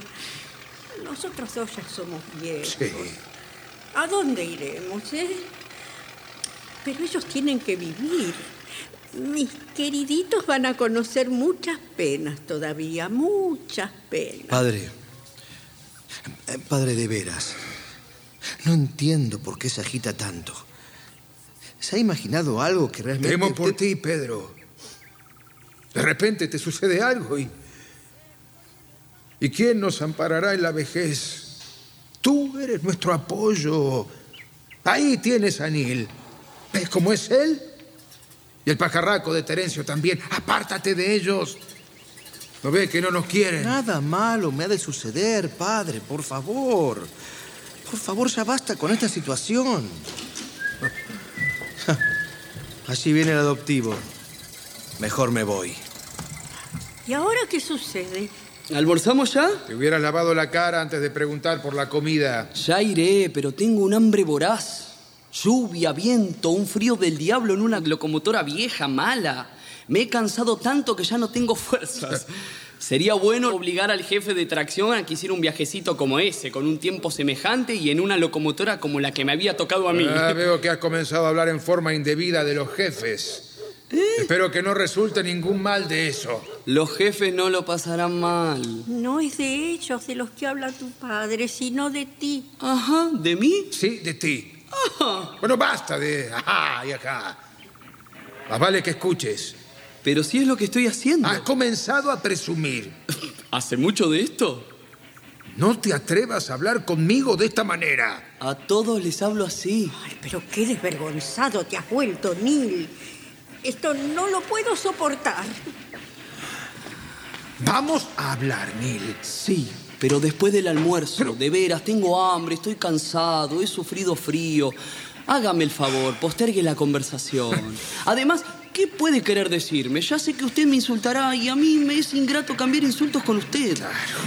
Nosotros dos ya somos viejos. Sí. ¿A dónde iremos, eh? Pero ellos tienen que vivir. Mis queriditos van a conocer muchas penas todavía, muchas penas. Padre, eh, padre de veras, no entiendo por qué se agita tanto. ¿Se ha imaginado algo que realmente... Temo por ti, Pedro. De repente te sucede algo y... ¿Y quién nos amparará en la vejez? Tú eres nuestro apoyo. Ahí tienes a Nil. ¿Ves cómo es él? Y el pajarraco de Terencio también. Apártate de ellos. ¿No ves que no nos quieren? Nada malo me ha de suceder, padre, por favor. Por favor, ya basta con esta situación. (laughs) Allí viene el adoptivo. Mejor me voy. ¿Y ahora qué sucede? ¿Almorzamos ya? Te hubieras lavado la cara antes de preguntar por la comida. Ya iré, pero tengo un hambre voraz. Lluvia, viento, un frío del diablo en una locomotora vieja, mala. Me he cansado tanto que ya no tengo (laughs) fuerzas. Sería bueno obligar al jefe de tracción a que hiciera un viajecito como ese, con un tiempo semejante y en una locomotora como la que me había tocado a mí. Ah, (laughs) veo que has comenzado a hablar en forma indebida de los jefes. Espero que no resulte ningún mal de eso. Los jefes no lo pasarán mal. No es de ellos de los que habla tu padre, sino de ti. Ajá, ¿de mí? Sí, de ti. Bueno, basta de ajá y acá. Más vale que escuches. Pero si es lo que estoy haciendo. Has comenzado a presumir. (laughs) ¿Hace mucho de esto? No te atrevas a hablar conmigo de esta manera. A todos les hablo así. Ay, pero qué desvergonzado te has vuelto, Neil. Esto no lo puedo soportar. Vamos a hablar, Neil. Sí, pero después del almuerzo, de veras, tengo hambre, estoy cansado, he sufrido frío. Hágame el favor, postergue la conversación. (laughs) Además, ¿qué puede querer decirme? Ya sé que usted me insultará y a mí me es ingrato cambiar insultos con usted.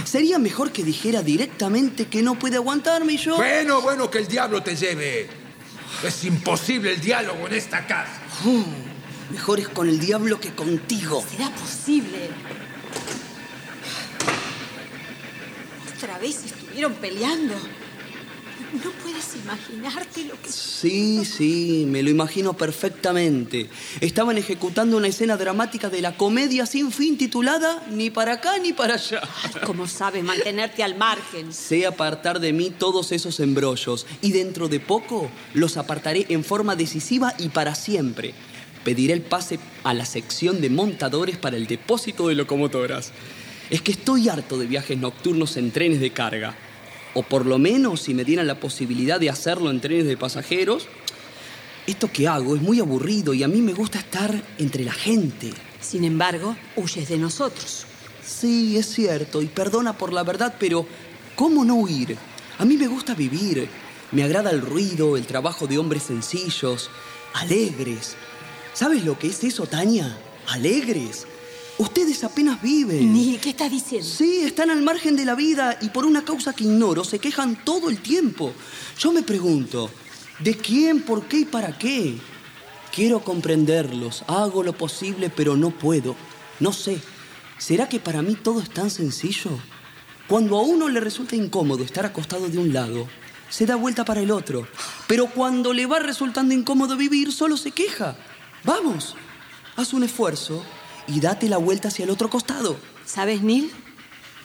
Sería mejor que dijera directamente que no puede aguantarme y yo... Bueno, bueno, que el diablo te lleve. Es imposible el diálogo en esta casa. Uh, mejor es con el diablo que contigo. ¿Será posible? Otra vez estuvieron peleando. No puedes imaginarte lo que... Sí, sí, me lo imagino perfectamente. Estaban ejecutando una escena dramática de la comedia sin fin titulada Ni para acá ni para allá. ¿Cómo sabes mantenerte al margen? Sé apartar de mí todos esos embrollos y dentro de poco los apartaré en forma decisiva y para siempre. Pediré el pase a la sección de montadores para el depósito de locomotoras. Es que estoy harto de viajes nocturnos en trenes de carga. O por lo menos si me dieran la posibilidad de hacerlo en trenes de pasajeros. Esto que hago es muy aburrido y a mí me gusta estar entre la gente. Sin embargo, huyes de nosotros. Sí, es cierto, y perdona por la verdad, pero ¿cómo no huir? A mí me gusta vivir. Me agrada el ruido, el trabajo de hombres sencillos, alegres. ¿Sabes lo que es eso, Tania? Alegres. Ustedes apenas viven. Ni, ¿qué estás diciendo? Sí, están al margen de la vida y por una causa que ignoro se quejan todo el tiempo. Yo me pregunto, ¿de quién, por qué y para qué? Quiero comprenderlos, hago lo posible, pero no puedo. No sé. ¿Será que para mí todo es tan sencillo? Cuando a uno le resulta incómodo estar acostado de un lado, se da vuelta para el otro. Pero cuando le va resultando incómodo vivir, solo se queja. Vamos, haz un esfuerzo y date la vuelta hacia el otro costado. ¿Sabes, Neil?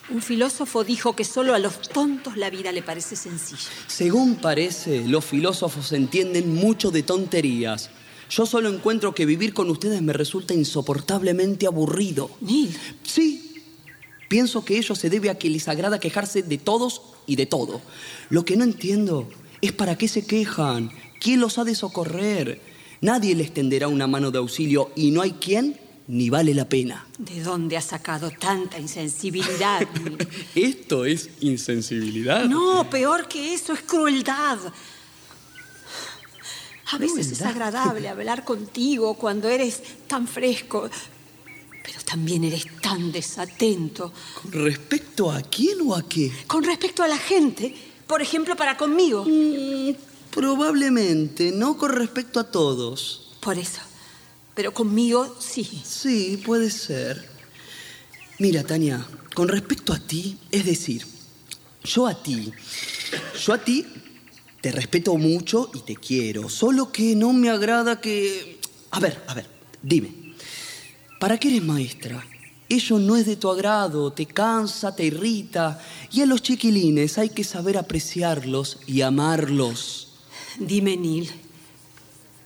Un filósofo dijo que solo a los tontos la vida le parece sencilla. Según parece, los filósofos entienden mucho de tonterías. Yo solo encuentro que vivir con ustedes me resulta insoportablemente aburrido. Neil. Sí. Pienso que ello se debe a que les agrada quejarse de todos y de todo. Lo que no entiendo es para qué se quejan, quién los ha de socorrer. Nadie les tenderá una mano de auxilio y no hay quien ni vale la pena. ¿De dónde has sacado tanta insensibilidad? (laughs) ¿Esto es insensibilidad? No, peor que eso, es crueldad. A veces es agradable hablar contigo cuando eres tan fresco, pero también eres tan desatento. ¿Con respecto a quién o a qué? Con respecto a la gente, por ejemplo, para conmigo. Mm, probablemente, no con respecto a todos. Por eso. Pero conmigo sí. Sí, puede ser. Mira, Tania, con respecto a ti, es decir, yo a ti, yo a ti te respeto mucho y te quiero, solo que no me agrada que... A ver, a ver, dime, ¿para qué eres maestra? Ello no es de tu agrado, te cansa, te irrita, y a los chiquilines hay que saber apreciarlos y amarlos. Dime, Neil,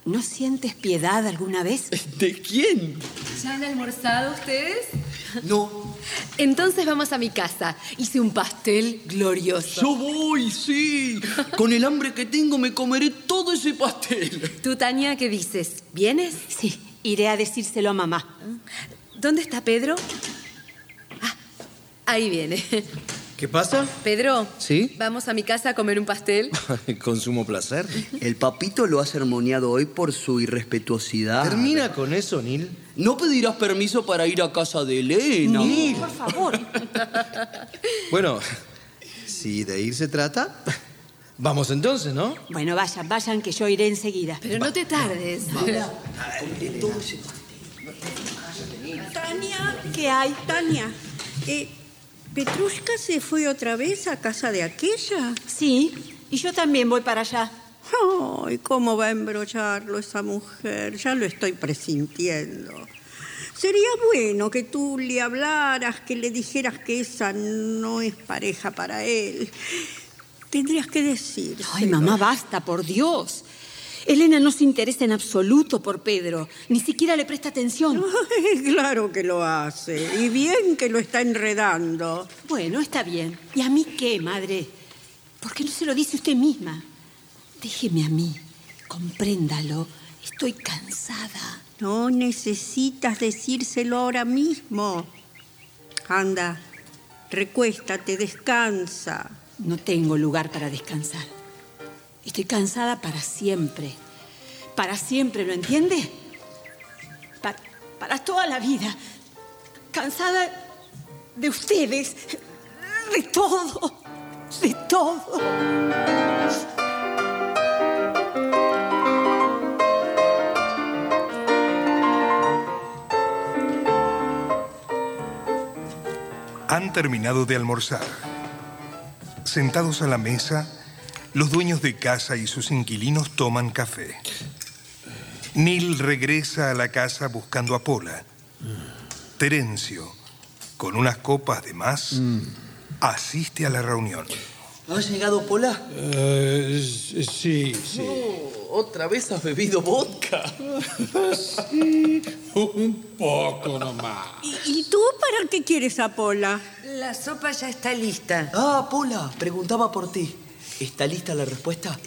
¿No sientes piedad alguna vez? ¿De quién? ¿Ya han almorzado ustedes? No. Entonces vamos a mi casa. Hice un pastel glorioso. Yo voy, sí. Con el hambre que tengo me comeré todo ese pastel. ¿Tú, Tania, qué dices? ¿Vienes? Sí, iré a decírselo a mamá. ¿Dónde está Pedro? Ah, ahí viene. ¿Qué pasa? Pedro. ¿Sí? ¿Vamos a mi casa a comer un pastel? (laughs) Con sumo placer. El papito lo ha sermoneado hoy por su irrespetuosidad. Termina con eso, Neil. No pedirás permiso para ir a casa de Elena. Neil, por favor. (laughs) bueno, si de ir se trata, (laughs) vamos entonces, ¿no? Bueno, vayan, vayan, que yo iré enseguida. Pero no te tardes. Tania, ¿Qué hay? Tania, eh, ¿Petrushka se fue otra vez a casa de aquella? Sí, y yo también voy para allá. Ay, cómo va a embrollarlo esa mujer, ya lo estoy presintiendo. Sería bueno que tú le hablaras, que le dijeras que esa no es pareja para él. Tendrías que decir. Ay, mamá, basta, por Dios. Elena no se interesa en absoluto por Pedro, ni siquiera le presta atención. Ay, claro que lo hace, y bien que lo está enredando. Bueno, está bien. ¿Y a mí qué, madre? ¿Por qué no se lo dice usted misma? Déjeme a mí, compréndalo. Estoy cansada. No necesitas decírselo ahora mismo. Anda, recuéstate, descansa. No tengo lugar para descansar. Estoy cansada para siempre. Para siempre, ¿lo entiende? Para, toda la vida. Cansada de ustedes, de todo, de todo. Han terminado de almorzar. Sentados a la mesa, los dueños de casa y sus inquilinos toman café. Neil regresa a la casa buscando a Pola. Terencio, con unas copas de más, asiste a la reunión. ¿Ha llegado Pola? Eh, sí, sí. Oh, ¿Otra vez has bebido vodka? sí, un poco nomás. ¿Y, y tú para qué quieres a Pola? La sopa ya está lista. Ah, Pola, preguntaba por ti. ¿Está lista la respuesta?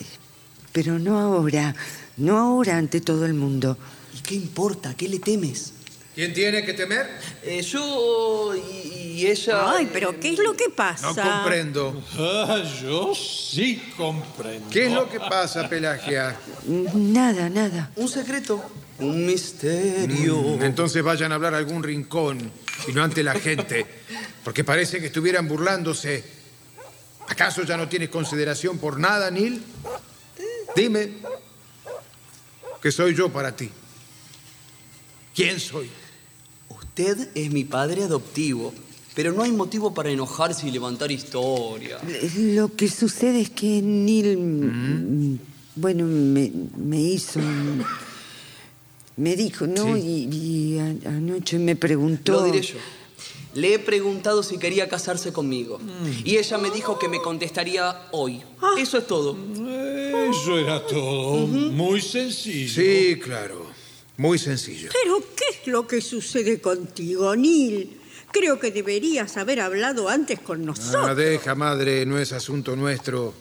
Pero no ahora, no ahora ante todo el mundo. ¿Y qué importa? ¿Qué le temes? ¿Quién tiene que temer? Eh, yo y, y ella... Ay, pero ¿qué es lo que pasa? No comprendo. Ah, yo sí comprendo. ¿Qué es lo que pasa, Pelagia? Nada, nada. Un secreto. Un misterio. Mm, entonces vayan a hablar a algún rincón y no ante la gente, porque parece que estuvieran burlándose. ¿Acaso ya no tienes consideración por nada, Neil? Dime, ¿qué soy yo para ti? ¿Quién soy? Usted es mi padre adoptivo, pero no hay motivo para enojarse y levantar historia. Lo que sucede es que Neil, mm, bueno, me, me hizo... Me dijo, ¿no? Sí. Y, y anoche me preguntó... Lo diré yo. Le he preguntado si quería casarse conmigo. Y ella me dijo que me contestaría hoy. Eso es todo. Eso era todo. Muy sencillo. Sí, claro. Muy sencillo. ¿Pero qué es lo que sucede contigo, Neil? Creo que deberías haber hablado antes con nosotros. Ah, deja, madre, no es asunto nuestro.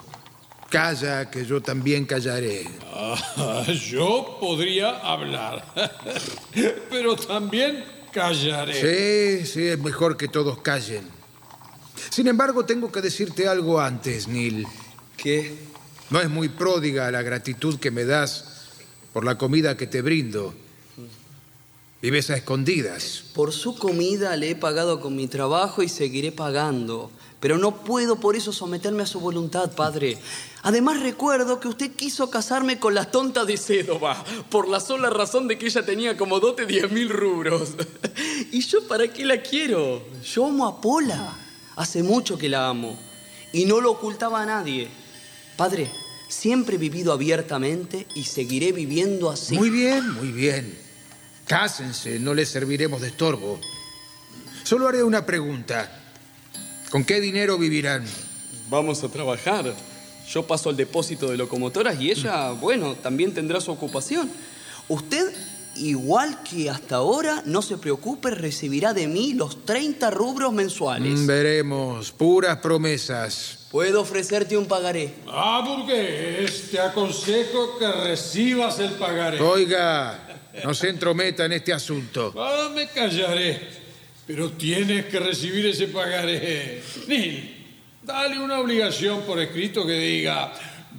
Calla, que yo también callaré. Ah, (laughs) yo podría hablar, (laughs) pero también callaré. Sí, sí, es mejor que todos callen. Sin embargo, tengo que decirte algo antes, Neil. ¿Qué? No es muy pródiga la gratitud que me das por la comida que te brindo. Vives a escondidas. Por su comida le he pagado con mi trabajo y seguiré pagando. Pero no puedo por eso someterme a su voluntad, padre. Además recuerdo que usted quiso casarme con la tonta de Cédova, por la sola razón de que ella tenía como dote diez mil rubros. (laughs) ¿Y yo para qué la quiero? Yo amo a Pola. Hace mucho que la amo. Y no lo ocultaba a nadie. Padre, siempre he vivido abiertamente y seguiré viviendo así. Muy bien, muy bien. Cásense, no les serviremos de estorbo. Solo haré una pregunta. ¿Con qué dinero vivirán? Vamos a trabajar. Yo paso al depósito de locomotoras y ella, bueno, también tendrá su ocupación. Usted, igual que hasta ahora, no se preocupe, recibirá de mí los 30 rubros mensuales. Mm, Veremos, puras promesas. Puedo ofrecerte un pagaré. Ah, burgués, te aconsejo que recibas el pagaré. Oiga, no se entrometa en este asunto. Ah, me callaré, pero tienes que recibir ese pagaré. Neil, dale una obligación por escrito que diga,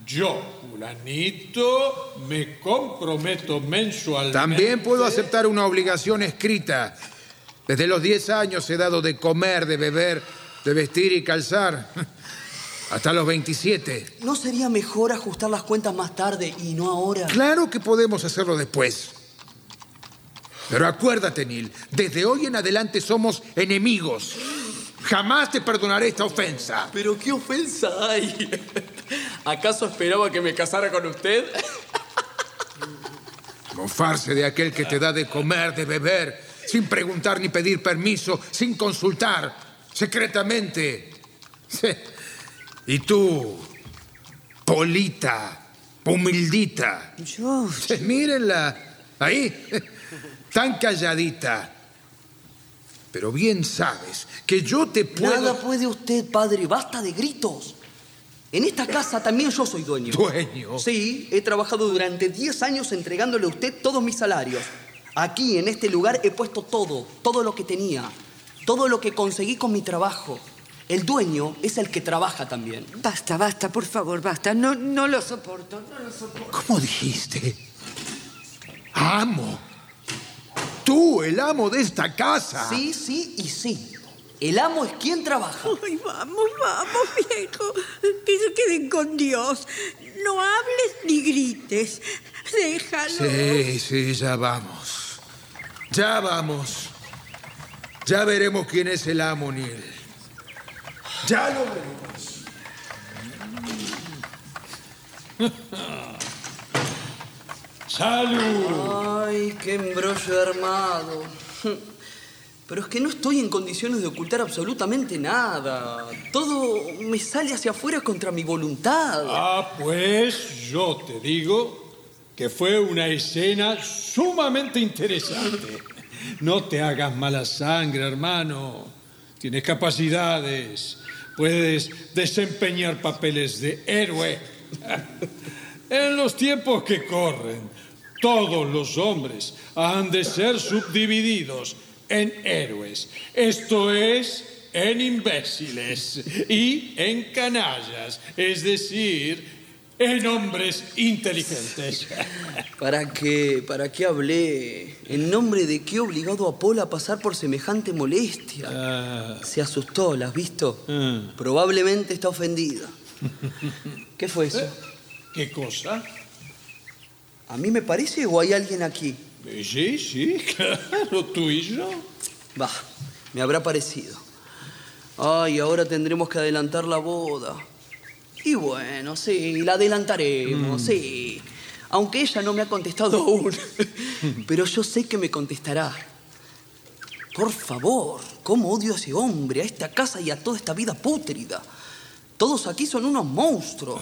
yo, fulanito, me comprometo mensualmente. También puedo aceptar una obligación escrita. Desde los 10 años he dado de comer, de beber, de vestir y calzar. (laughs) Hasta los 27. ¿No sería mejor ajustar las cuentas más tarde y no ahora? Claro que podemos hacerlo después. Pero acuérdate, Neil, desde hoy en adelante somos enemigos. Jamás te perdonaré esta ofensa. Pero qué ofensa hay. ¿Acaso esperaba que me casara con usted? Mofarse de aquel que te da de comer, de beber, sin preguntar ni pedir permiso, sin consultar, secretamente. Y tú, Polita, humildita. Yo... Mírenla, ahí, tan calladita. Pero bien sabes que yo te puedo... Nada puede usted, padre. Basta de gritos. En esta casa también yo soy dueño. ¿Dueño? Sí, he trabajado durante 10 años entregándole a usted todos mis salarios. Aquí, en este lugar, he puesto todo, todo lo que tenía, todo lo que conseguí con mi trabajo. El dueño es el que trabaja también. Basta, basta, por favor, basta. No, no lo soporto, no lo soporto. ¿Cómo dijiste? Amo. Tú, el amo de esta casa. Sí, sí y sí. El amo es quien trabaja. Ay, vamos, vamos, viejo. Que se queden con Dios. No hables ni grites. Déjalo. Sí, sí, ya vamos. Ya vamos. Ya veremos quién es el amo, Neil. Ya lo veremos. (laughs) ¡Salud! Ay, qué embrollo armado. (laughs) Pero es que no estoy en condiciones de ocultar absolutamente nada. Todo me sale hacia afuera contra mi voluntad. Ah, pues yo te digo que fue una escena sumamente interesante. No te hagas mala sangre, hermano. Tienes capacidades. Puedes desempeñar papeles de héroe. (laughs) En los tiempos que corren, todos los hombres han de ser subdivididos en héroes. Esto es, en imbéciles y en canallas. Es decir, en hombres inteligentes. ¿Para qué? ¿Para qué hablé? ¿En nombre de qué he obligado a Paul a pasar por semejante molestia? Ah. Se asustó, ¿la has visto? Probablemente está ofendida. ¿Qué fue eso? ¿Qué cosa? ¿A mí me parece o hay alguien aquí? Eh, Sí, sí, (laughs) claro, tú y yo. Va, me habrá parecido. Ay, ahora tendremos que adelantar la boda. Y bueno, sí, la adelantaremos, sí. Aunque ella no me ha contestado (laughs) aún. Pero yo sé que me contestará. Por favor, cómo odio a ese hombre, a esta casa y a toda esta vida pútrida. Todos aquí son unos monstruos.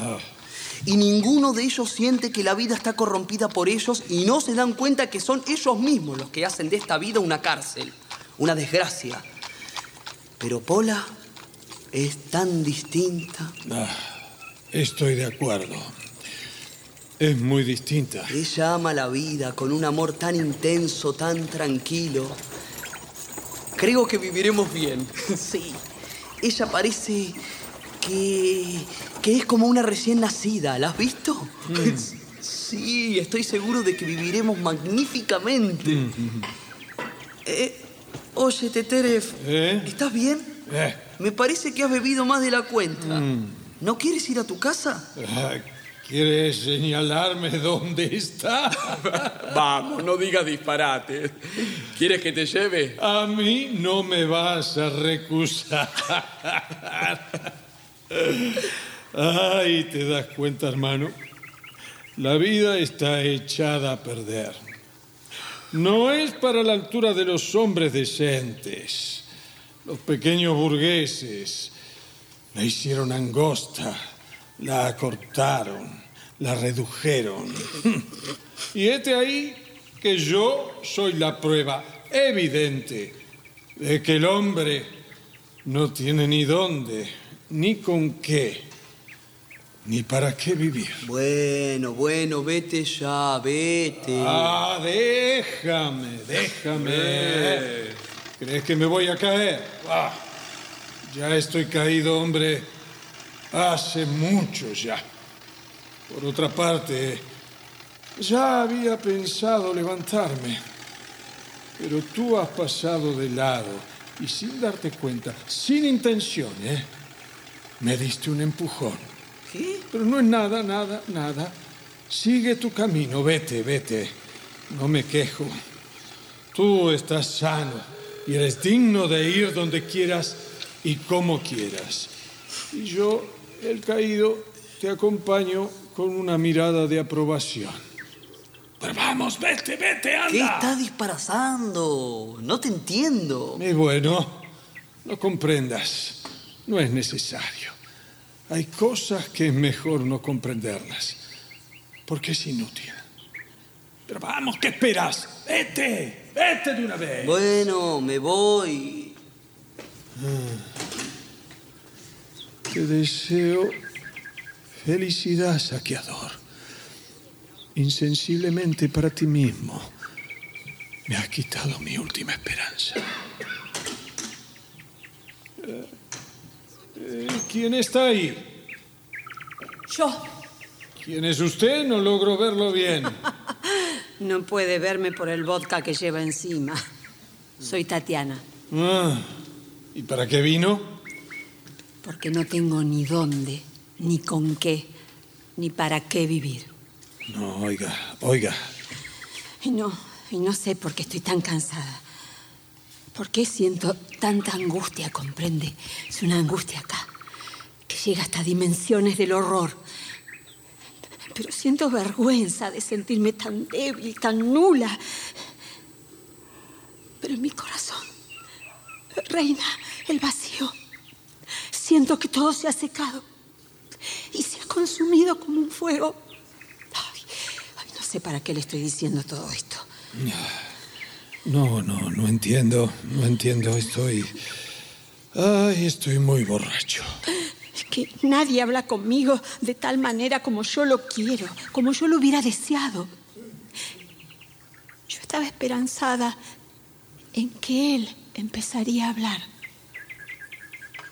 Y ninguno de ellos siente que la vida está corrompida por ellos y no se dan cuenta que son ellos mismos los que hacen de esta vida una cárcel, una desgracia. Pero Pola es tan distinta. Ah, estoy de acuerdo. Es muy distinta. Ella ama la vida con un amor tan intenso, tan tranquilo. Creo que viviremos bien. Sí. Ella parece que, que es como una recién nacida. ¿La has visto? Sí, estoy seguro de que viviremos magníficamente. Eh, oye, Teteref, ¿Eh? ¿estás bien? Eh, Me parece que has bebido más de la cuenta. mm. ¿No quieres ir a tu casa? Ah, ¿Quieres señalarme dónde está? (laughs) Vamos, no digas disparate. ¿Quieres que te lleve? A mí no me vas a recusar. (laughs) Ay, ¿te das cuenta, hermano? La vida está echada a perder. No es para la altura de los hombres decentes. Los pequeños burgueses la hicieron angosta, la acortaron, la redujeron. (laughs) Y este ahí que yo soy la prueba evidente de que el hombre no tiene ni dónde, ni con qué, ni para qué vivir. Bueno, bueno, vete ya, vete. Ah, déjame, déjame. ¿Crees que me voy a caer? Ah, ya estoy caído, hombre, hace mucho ya. Por otra parte, ya había pensado levantarme, pero tú has pasado de lado y sin darte cuenta, sin intención, ¿eh? Me diste un empujón. ¿Qué? Pero no es nada, nada, nada. Sigue tu camino, vete, vete. No me quejo. Tú estás sano y eres digno de ir donde quieras y como quieras. Y yo, el caído, te acompaño con una mirada de aprobación. Pero vamos, vete, vete, anda. ¿Qué estás disparazando? No te entiendo. Y bueno, no comprendas. No es necesario. Hay cosas que es mejor no comprenderlas, porque es inútil. Pero vamos, ¿qué esperas? Vete, vete de una vez. Bueno, me voy. Te deseo felicidad, saqueador. Insensiblemente para ti mismo, me has quitado mi última esperanza. Eh, ¿Quién está ahí? Yo. ¿Quién es usted? No logro verlo bien. (laughs) No puede verme por el vodka que lleva encima. Soy Tatiana, Ah, ¿Y para qué vino? porque no tengo ni dónde, ni con qué, ni para qué vivir. No, oiga, oiga. Y no, y no sé por qué estoy tan cansada. ¿Por qué siento tanta angustia, comprende? Es una angustia acá, que llega hasta dimensiones del horror. pero siento vergüenza de sentirme tan débil, tan nula. Pero en mi corazón reina el vacío. Siento que todo se ha secado y se ha consumido como un fuego. no sé para qué le estoy diciendo todo esto. No, no, no entiendo, no entiendo. Estoy... Ay, estoy muy borracho. Es que nadie habla conmigo de tal manera como yo lo quiero, como yo lo hubiera deseado. Yo estaba esperanzada en que él empezaría a hablar.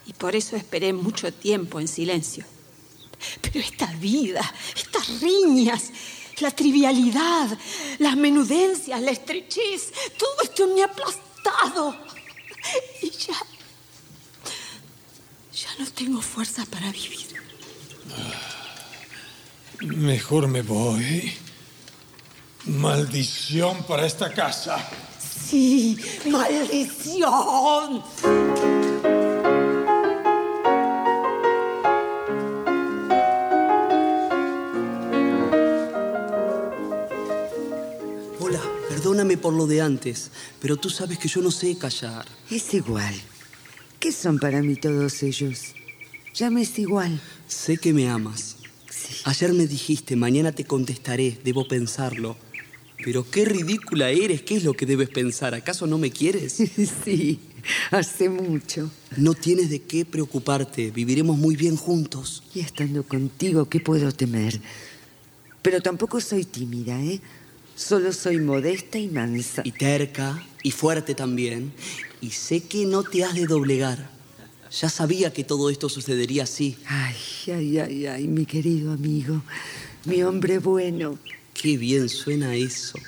Y por eso esperé mucho tiempo en silencio. Pero esta vida, estas riñas, la trivialidad, las menudencias, la estrechez, todo esto me ha aplastado. Y ya. Ya no tengo fuerza para vivir. Mejor me voy. Maldición para esta casa. Sí, maldición. Perdóname por lo de antes, pero tú sabes que yo no sé callar. Es igual. ¿Qué son para mí todos ellos? Ya me es igual. Sé que me amas. Ayer me dijiste, mañana te contestaré, debo pensarlo. Pero qué ridícula eres, ¿qué es lo que debes pensar? ¿Acaso no me quieres? (laughs) sí, hace mucho. No tienes de qué preocuparte, viviremos muy bien juntos. Y estando contigo, ¿qué puedo temer? Pero tampoco soy tímida, ¿eh? Solo soy modesta y mansa. Y terca, y fuerte también. Y sé que no te has de doblegar. Ya sabía que todo esto sucedería así. Ay, ay, ay, ay, mi querido amigo. Mi hombre bueno. Qué bien suena eso.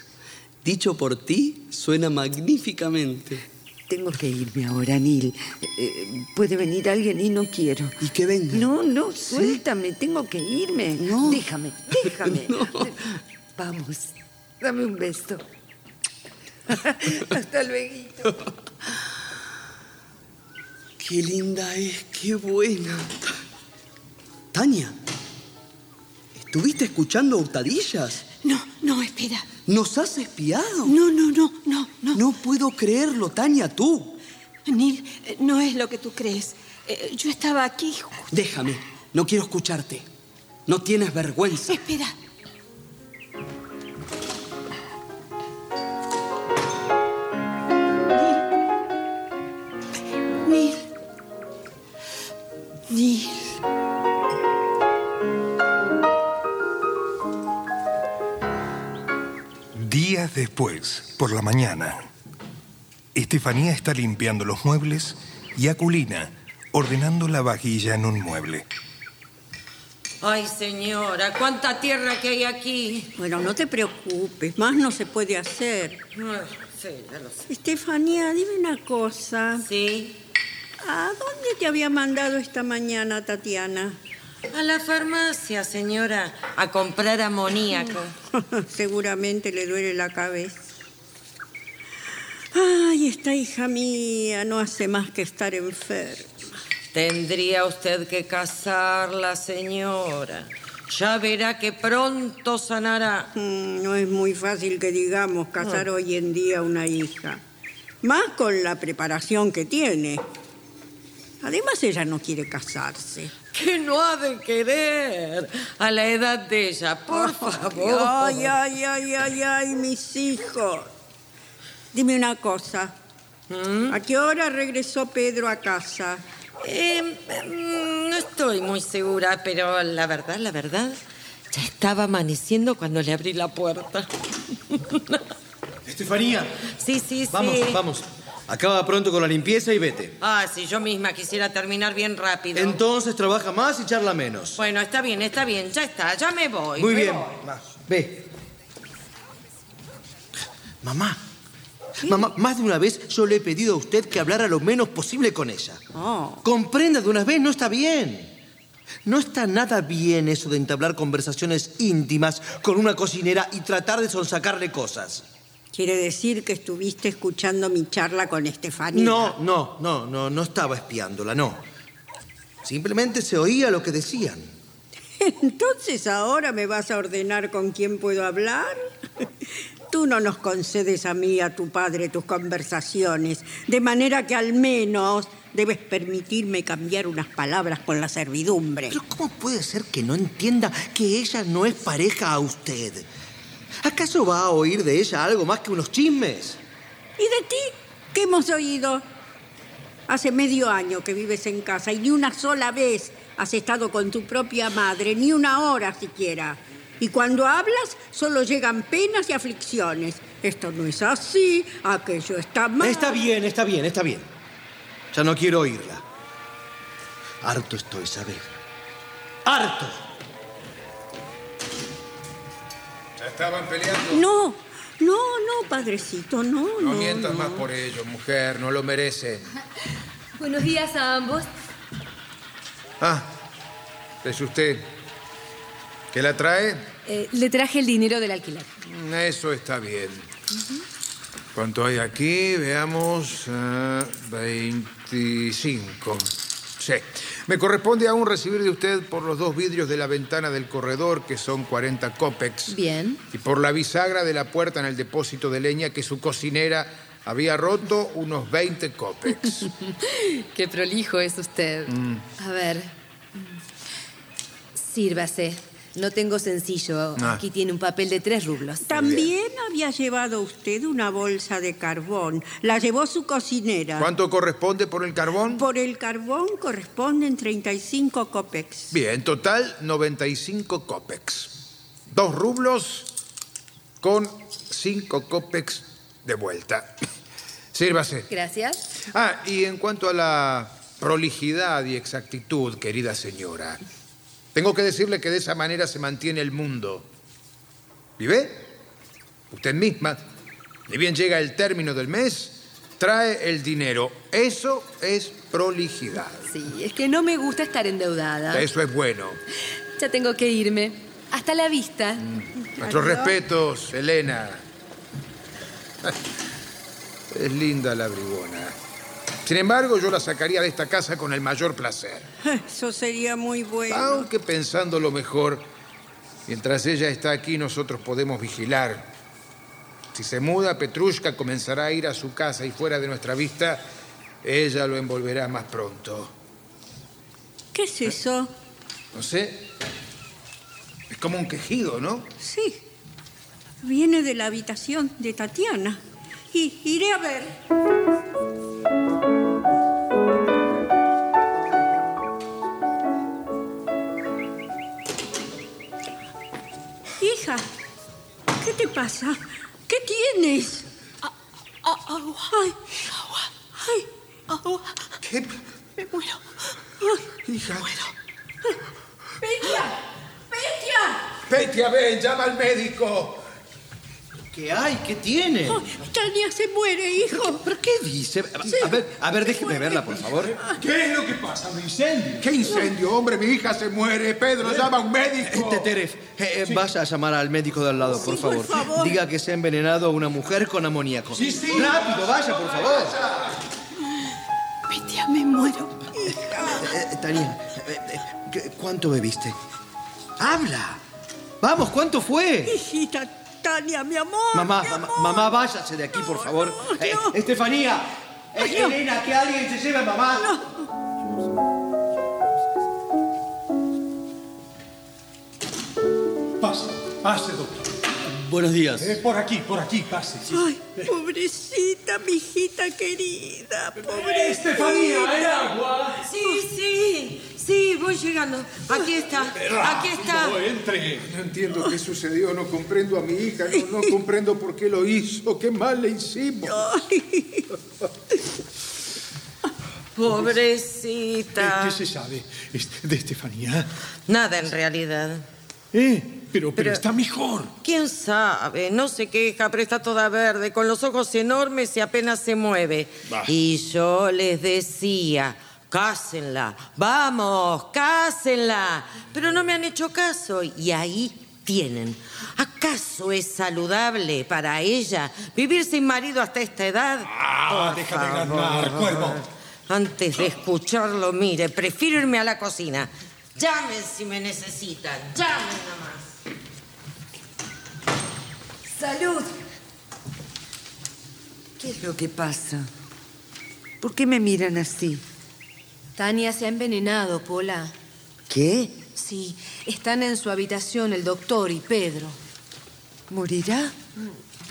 Dicho por ti, suena magníficamente. Tengo que irme ahora, Nil. Eh, puede venir alguien y no quiero. ¿Y que venga? No, no, suéltame. Tengo que irme. No. Déjame, déjame. (laughs) Vamos, dame un beso. Hasta luego. Qué linda es, qué buena. Tania, ¿estuviste escuchando hurtadillas? No, no, espera. ¿Nos has espiado? No, no, no, no, no. No puedo creerlo, Tania, tú. Nil, eh, no es lo que tú crees. Eh, Yo estaba aquí. Déjame, no quiero escucharte. No tienes vergüenza. Espera. Días después, por la mañana, Estefanía está limpiando los muebles y Aculina ordenando la vajilla en un mueble. Ay, señora, cuánta tierra que hay aquí. Bueno, no te preocupes, más no se puede hacer. Ah, Sí, ya lo sé. Estefanía, dime una cosa. Sí. ¿A dónde te había mandado esta mañana, Tatiana? A la farmacia, señora, a comprar amoníaco. (laughs) Seguramente le duele la cabeza. Ay, esta hija mía no hace más que estar enferma. Tendría usted que casarla, señora. Ya verá que pronto sanará. Mm, No es muy fácil que digamos casar No. hoy en día una hija. Más con la preparación que tiene. Además, ella no quiere casarse. Que no ha de querer a la edad de ella, por favor. Ay, ay, ay, ay, ay, mis hijos. Dime una cosa. ¿Mm? ¿A qué hora regresó Pedro a casa? Eh, mm, no estoy muy segura, pero la verdad, la verdad, ya estaba amaneciendo cuando le abrí la puerta. (laughs) Estefanía. Sí, sí, Vamos, sí. vamos. Acaba pronto con la limpieza y vete. Ah, si yo misma quisiera terminar bien rápido. Entonces trabaja más y charla menos. Bueno, está bien, está bien, ya está, ya me voy. Muy me bien. voy. Ve. Mamá. Mamá, más de una vez yo le he pedido a usted que hablara lo menos posible con ella. Oh. Comprenda de una vez, no está bien. No está nada bien eso de entablar conversaciones íntimas con una cocinera y tratar de sonsacarle cosas. Quiere decir que estuviste escuchando mi charla con Estefanía. No, no, no, no, no estaba espiándola, no. Simplemente se oía lo que decían. (laughs) Entonces ahora me vas a ordenar con quién puedo hablar. (laughs) Tú no nos concedes a mí, a tu padre, tus conversaciones, de manera que al menos debes permitirme cambiar unas palabras con la servidumbre. Pero ¿cómo puede ser que no entienda que ella no es pareja a usted? ¿Acaso va a oír de ella algo más que unos chismes? ¿Y de ti? ¿Qué hemos oído? Hace medio año que vives en casa y ni una sola vez has estado con tu propia madre, ni una hora siquiera. Y cuando hablas, solo llegan penas y aflicciones. Esto no es así, aquello está mal. Está bien, está bien, está bien. Ya no quiero oírla. Harto estoy, ¿sabes? ¡Harto! Estaban peleando? No, no, no, padrecito, no, No no. mientas no. más por ello, mujer, no lo merece. (laughs) Buenos días a ambos. Ah, es usted. ¿Qué la trae? Eh, le traje el dinero del alquiler. Mm, Eso está bien. ¿Cuánto hay aquí? Veamos. ah, 25. Sí. Me corresponde aún recibir de usted por los dos vidrios de la ventana del corredor, que son 40 copex. Bien. Y por la bisagra de la puerta en el depósito de leña que su cocinera había roto unos 20 copex. (laughs) Qué prolijo es usted. Mm. A ver. Sírvase. No tengo sencillo. Ah. Aquí tiene un papel de tres rublos. También había llevado usted una bolsa de carbón. La llevó su cocinera. ¿Cuánto corresponde por el carbón? Por el carbón corresponden 35 copex. Bien, total 95 copex. Dos rublos con cinco copex de vuelta. (laughs) Sírvase. Gracias. Ah, y en cuanto a la prolijidad y exactitud, querida señora, tengo que decirle que de esa manera se mantiene el mundo. ¿Y ve? Usted misma, ni bien llega el término del mes, trae el dinero. Eso es prolijidad. Sí, es que no me gusta estar endeudada. Eso es bueno. Ya tengo que irme. Hasta la vista. Nuestros Adiós. respetos, Elena. (laughs) Es linda la bribona. Sin embargo, yo la sacaría de esta casa con el mayor placer. (laughs) Eso sería muy bueno. Aunque pensando lo mejor, mientras ella está aquí, nosotros podemos vigilar. Si se muda, Petrushka comenzará a ir a su casa y fuera de nuestra vista, ella lo envolverá más pronto. ¿Qué es eso? No sé. Es como un quejido, ¿no? Sí. Viene de la habitación de Tatiana. Y iré a ver. Pasa? ¿Qué tienes? Agua. Ay, Agua. ay, Agua. ¿Qué? Me muero. Hija. ¡Petia! ¡Petia! Vete a ver, llama al médico. ¿Qué hay? ¿Qué tiene? Tania se muere, hijo. ¿Pero qué dice? A, a ver, a ver, déjeme verla, por favor. ¿Qué es lo que pasa? ¿Un incendio? ¿Qué incendio, hombre? Mi hija se muere. Pedro, llama a un médico. Teteref, eh, eh, vaya a llamar al médico de al lado, por, Sí, por favor. favor. Diga que se ha envenenado a una mujer con amoníaco. Sí, sí. Rápido, vaya, por favor. Petia, me muero. Eh, eh, Tania, eh, eh, ¿qué- ¿cuánto bebiste? ¡Habla! Vamos, ¿cuánto fue? Hijita Tania, mi amor. Mamá, mi mamá, amor. mamá, váyase de aquí, por favor. no, Eh. Estefanía, eh, Ay. Elena, que alguien se lleve a mamá. Pase, pase, doctor. Buenos días. Eh, por aquí, por aquí, pase. sí. Ay, pobrecita, mi hijita querida, pobrecita. Estefanía, ¿hay agua? Sí, sí, sí, voy llegando. Aquí está, aquí está. No entre. No entiendo qué sucedió, no comprendo a mi hija, no, no comprendo por qué lo hizo, qué mal le hicimos. Ay, Pobrecita. ¿Qué se sabe este, de Estefanía? Nada en realidad. Eh, pero, pero, Pero- está mejor. ¿Quién sabe? No se queja, pero está toda verde, con los ojos enormes y apenas se mueve. Bah. Y yo les decía, cásenla, vamos, cásenla. Pero no me han hecho caso y ahí tienen. ¿Acaso es saludable para ella vivir sin marido hasta esta edad? Ah, Por favor. ganar, cuervo. Antes de escucharlo, mire, prefiero irme a la cocina. Llamen si me necesitan. Llamen nomás. ¡Salud! ¿Qué es lo que pasa? ¿Por qué me miran así? Tania se ha envenenado, Pola. ¿Qué? Sí, están en su habitación el doctor y Pedro. ¿Morirá?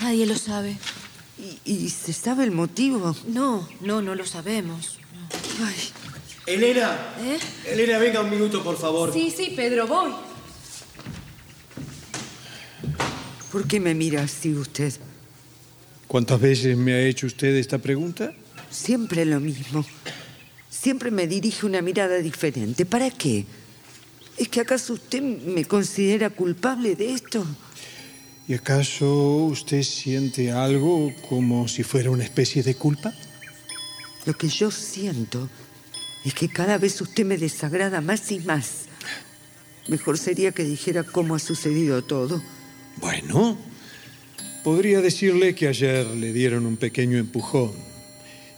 Nadie lo sabe. ¿Y, y se sabe el motivo? No, no, no lo sabemos. Ay, Elena, ¿Eh? Elena, venga un minuto, por favor. Sí, sí, Pedro, voy. ¿Por qué me mira así usted? ¿Cuántas veces me ha hecho usted esta pregunta? Siempre lo mismo. Siempre me dirige una mirada diferente. ¿Para qué? ¿Es que acaso usted me considera culpable de esto? ¿Y acaso usted siente algo como si fuera una especie de culpa? Lo que yo siento es que cada vez usted me desagrada más y más. Mejor sería que dijera cómo ha sucedido todo. Bueno, podría decirle que ayer le dieron un pequeño empujón.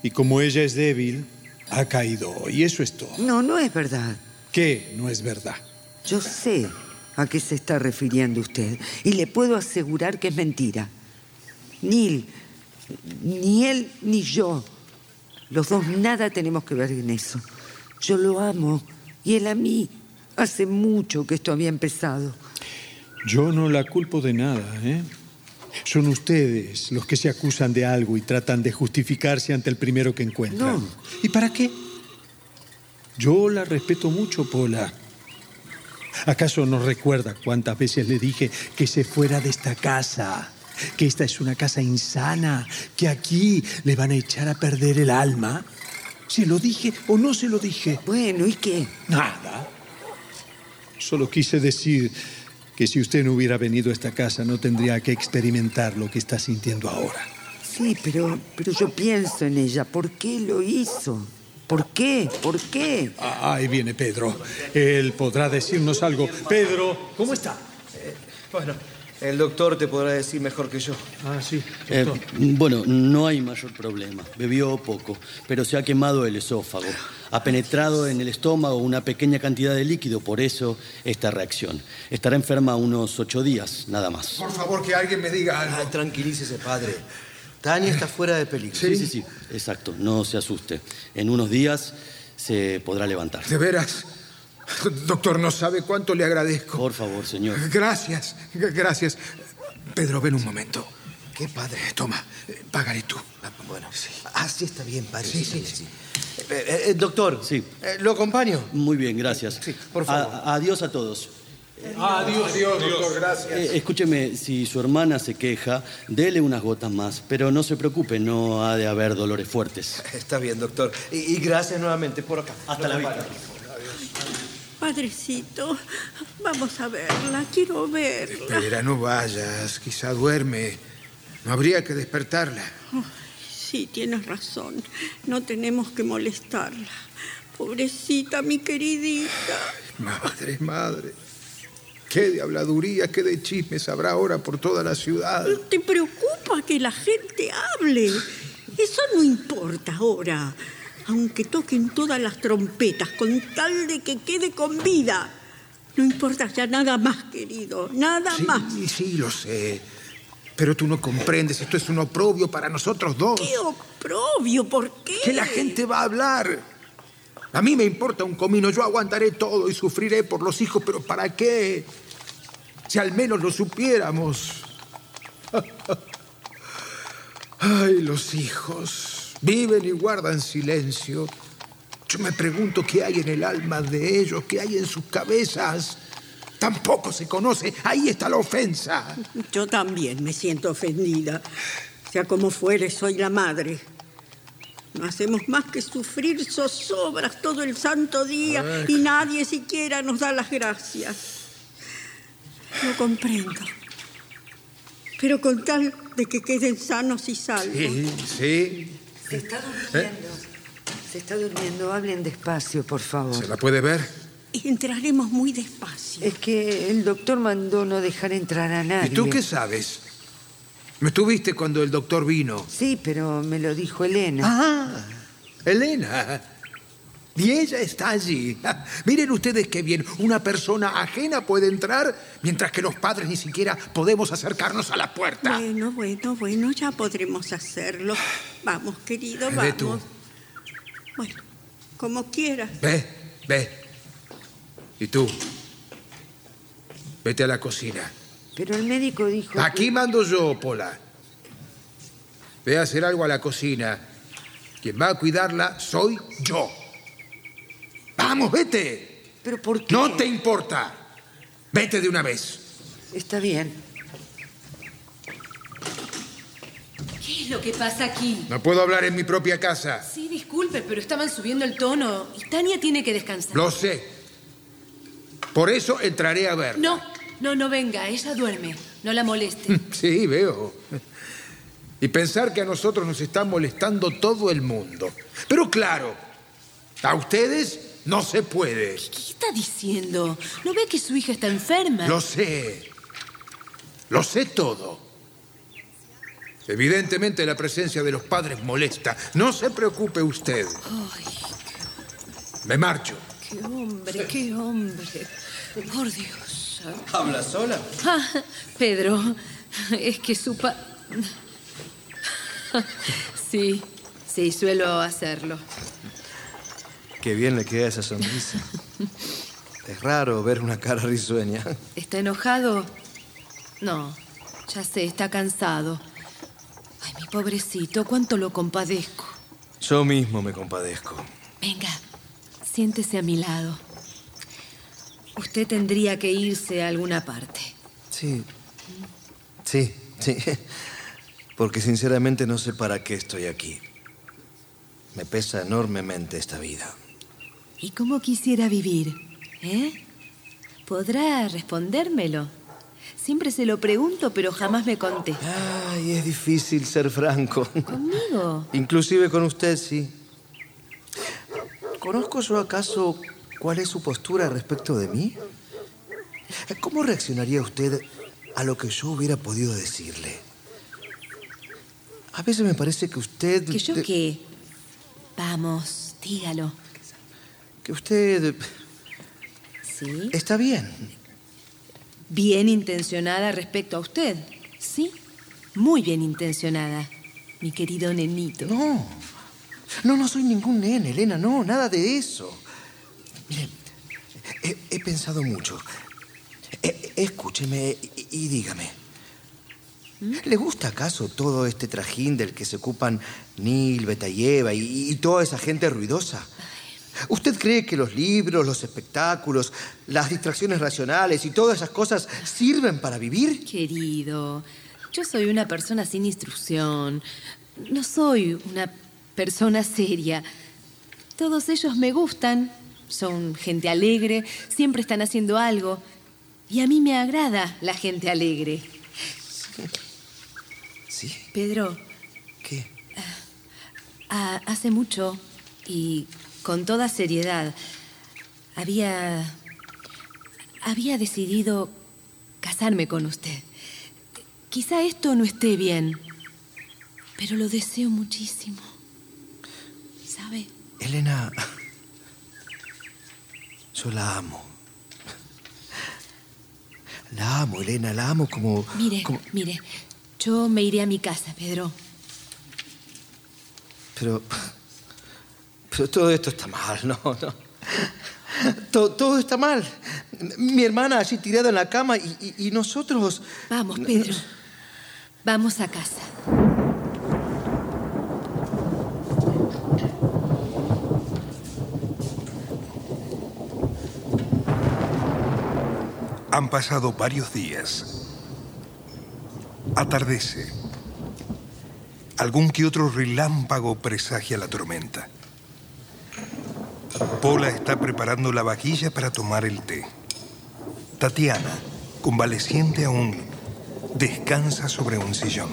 Y como ella es débil, ha caído hoy. Eso es todo. No, no es verdad. ¿Qué no es verdad? Yo sé a qué se está refiriendo usted y le puedo asegurar que es mentira. Neil, ni él ni yo, los dos nada tenemos que ver en eso. Yo lo amo y él a mí. Hace mucho que esto había empezado. Yo no la culpo de nada, ¿eh? Son ustedes los que se acusan de algo y tratan de justificarse ante el primero que encuentran. No. ¿Y para qué? Yo la respeto mucho, Pola. ¿Acaso no recuerda cuántas veces le dije que se fuera de esta casa? Que esta es una casa insana, que aquí le van a echar a perder el alma. ¿Se lo dije o no se lo dije? Bueno, ¿y qué? Nada. Solo quise decir que si usted no hubiera venido a esta casa no tendría que experimentar lo que está sintiendo ahora. Sí, pero, pero yo pienso en ella. ¿Por qué lo hizo? ¿Por qué? ¿Por qué? Ah, Ahí viene Pedro. Él podrá decirnos algo. Pedro, ¿cómo está? Bueno, el doctor te podrá decir mejor que yo. Ah, sí. Eh, bueno, no hay mayor problema. Bebió poco, pero se ha quemado el esófago. Ha penetrado en el estómago una pequeña cantidad de líquido, por eso esta reacción. Estará enferma unos ocho días, nada más. Por favor, que alguien me diga algo. Ah, tranquilícese, padre. Tania está fuera de peligro. Sí, sí, sí, exacto. No se asuste. En unos días se podrá levantar. De veras. (laughs) Doctor, no sabe cuánto le agradezco. Por favor, señor. Gracias, gracias. Pedro, ven un momento. ¿Qué, padre? Toma, pagaré tú. Ah, bueno, sí. Ah, sí, está bien, padre. Sí, Sí, sí. Eh, eh, eh, doctor, Sí. eh, ¿lo acompaño? Muy bien, gracias. Sí, por favor. A- adiós a todos. Adiós, Dios, doctor, gracias. Eh, escúcheme, si su hermana se queja, dele unas gotas más, pero no se preocupe, no ha de haber dolores fuertes. Está bien, doctor. Y, y gracias nuevamente por acá. Hasta la vista. Padrecito, vamos a verla, quiero verla. Espera, no vayas, quizá duerme. No habría que despertarla. Sí, tienes razón. No tenemos que molestarla. Pobrecita, mi queridita. Madre, madre. Qué de habladuría, qué de chismes habrá ahora por toda la ciudad. ¿Te preocupa que la gente hable? Eso no importa ahora. Aunque toquen todas las trompetas con tal de que quede con vida. No importa ya nada más, querido. Nada Sí, más. sí, lo sé. Pero tú no comprendes, esto es un oprobio para nosotros dos. ¡Qué oprobio! ¿Por qué? Que la gente va a hablar. A mí me importa un comino, yo aguantaré todo y sufriré por los hijos, pero ¿para qué? Si al menos lo supiéramos. (laughs) Ay, los hijos. Viven y guardan silencio. Yo me pregunto qué hay en el alma de ellos, qué hay en sus cabezas. Tampoco se conoce. Ahí está la ofensa. Yo también me siento ofendida. Sea como fuere, soy la madre. No hacemos más que sufrir zozobras todo el santo día y nadie siquiera nos da las gracias. No comprendo. Pero con tal de que queden sanos y salvos. Sí, sí. Se está durmiendo. Se está durmiendo. Hablen despacio, por favor. ¿Se la puede ver? Entraremos muy despacio. Es que el doctor mandó no dejar entrar a nadie. ¿Y tú qué sabes? ¿Me tuviste cuando el doctor vino? Sí, pero me lo dijo Elena. Ah, Elena. Y ella está allí. (laughs) Miren ustedes qué bien. Una persona ajena puede entrar mientras que los padres ni siquiera podemos acercarnos a la puerta. Bueno, bueno, bueno, ya podremos hacerlo. Vamos, querido, Ve vamos. tú. Bueno, como quieras. Ve, ve. Y tú. Vete a la cocina. Pero el médico dijo. Aquí mando yo, Pola. Ve a hacer algo a la cocina. Quien va a cuidarla soy yo. Vamos, vete. ¿Pero por qué? No te importa. Vete de una vez. Está bien. ¿Qué es lo que pasa aquí? No puedo hablar en mi propia casa. Sí, disculpe, pero estaban subiendo el tono y Tania tiene que descansar. Lo sé. Por eso entraré a ver. No, no, no venga, ella duerme. No la moleste. (laughs) Sí, veo. Y pensar que a nosotros nos está molestando todo el mundo. Pero claro, a ustedes no se puede. ¿Qué está diciendo? ¿No ve que su hija está enferma? Lo sé. Lo sé todo. Evidentemente la presencia de los padres molesta. No se preocupe usted. Ay, Me marcho. qué hombre, qué hombre. Por Dios. ¿Habla sola? Ah, Pedro, es que su pa... Sí, sí, suelo hacerlo. Qué bien le queda esa sonrisa. Es raro ver una cara risueña. ¿Está enojado? No, ya sé, está cansado. Ay, mi pobrecito, cuánto lo compadezco. Yo mismo me compadezco. Venga, siéntese a mi lado. Usted tendría que irse a alguna parte. Sí. Sí, sí. Porque sinceramente no sé para qué estoy aquí. Me pesa enormemente esta vida. ¿Y cómo quisiera vivir? ¿Eh? ¿Podrá respondérmelo? Siempre se lo pregunto, pero jamás me contesta. Ay, es difícil ser franco. ¿Conmigo? (laughs) Inclusive con usted, sí. ¿Conozco yo acaso cuál es su postura respecto de mí? ¿Cómo reaccionaría usted a lo que yo hubiera podido decirle? A veces me parece que usted... ¿Que yo qué? Vamos, dígalo. Que usted ¿Sí? está bien. Bien intencionada respecto a usted. Sí, muy bien intencionada, mi querido nenito. No, no, no soy ningún nene, Elena, no, nada de eso. Mire, he, he pensado mucho. E- escúcheme y, y dígame. ¿Le gusta acaso todo este trajín del que se ocupan Neil, Betayeva y, y toda esa gente ruidosa? ¿Usted cree que los libros, los espectáculos, las distracciones racionales y todas esas cosas sirven para vivir? Querido, yo soy una persona sin instrucción. No soy una persona seria. Todos ellos me gustan. Son gente alegre, siempre están haciendo algo. Y a mí me agrada la gente alegre. Sí. Pedro. ¿Qué? Ah, hace mucho y con toda seriedad había había decidido casarme con usted. Quizá esto no esté bien, pero lo deseo muchísimo. ¿Sabe? Elena, yo la amo. La amo, Elena, la amo como... Mire, como- mire, yo me iré a mi casa, Pedro. Pero... Pero todo esto está mal, no, no. To- todo está mal. Mi hermana allí tirada en la cama y, y- y nosotros... Vamos, Pedro. Vamos a casa. Han pasado varios días. Atardece. Algún que otro relámpago presagia la tormenta. Pola está preparando la vajilla para tomar el té. Tatiana, convaleciente aún, descansa sobre un sillón.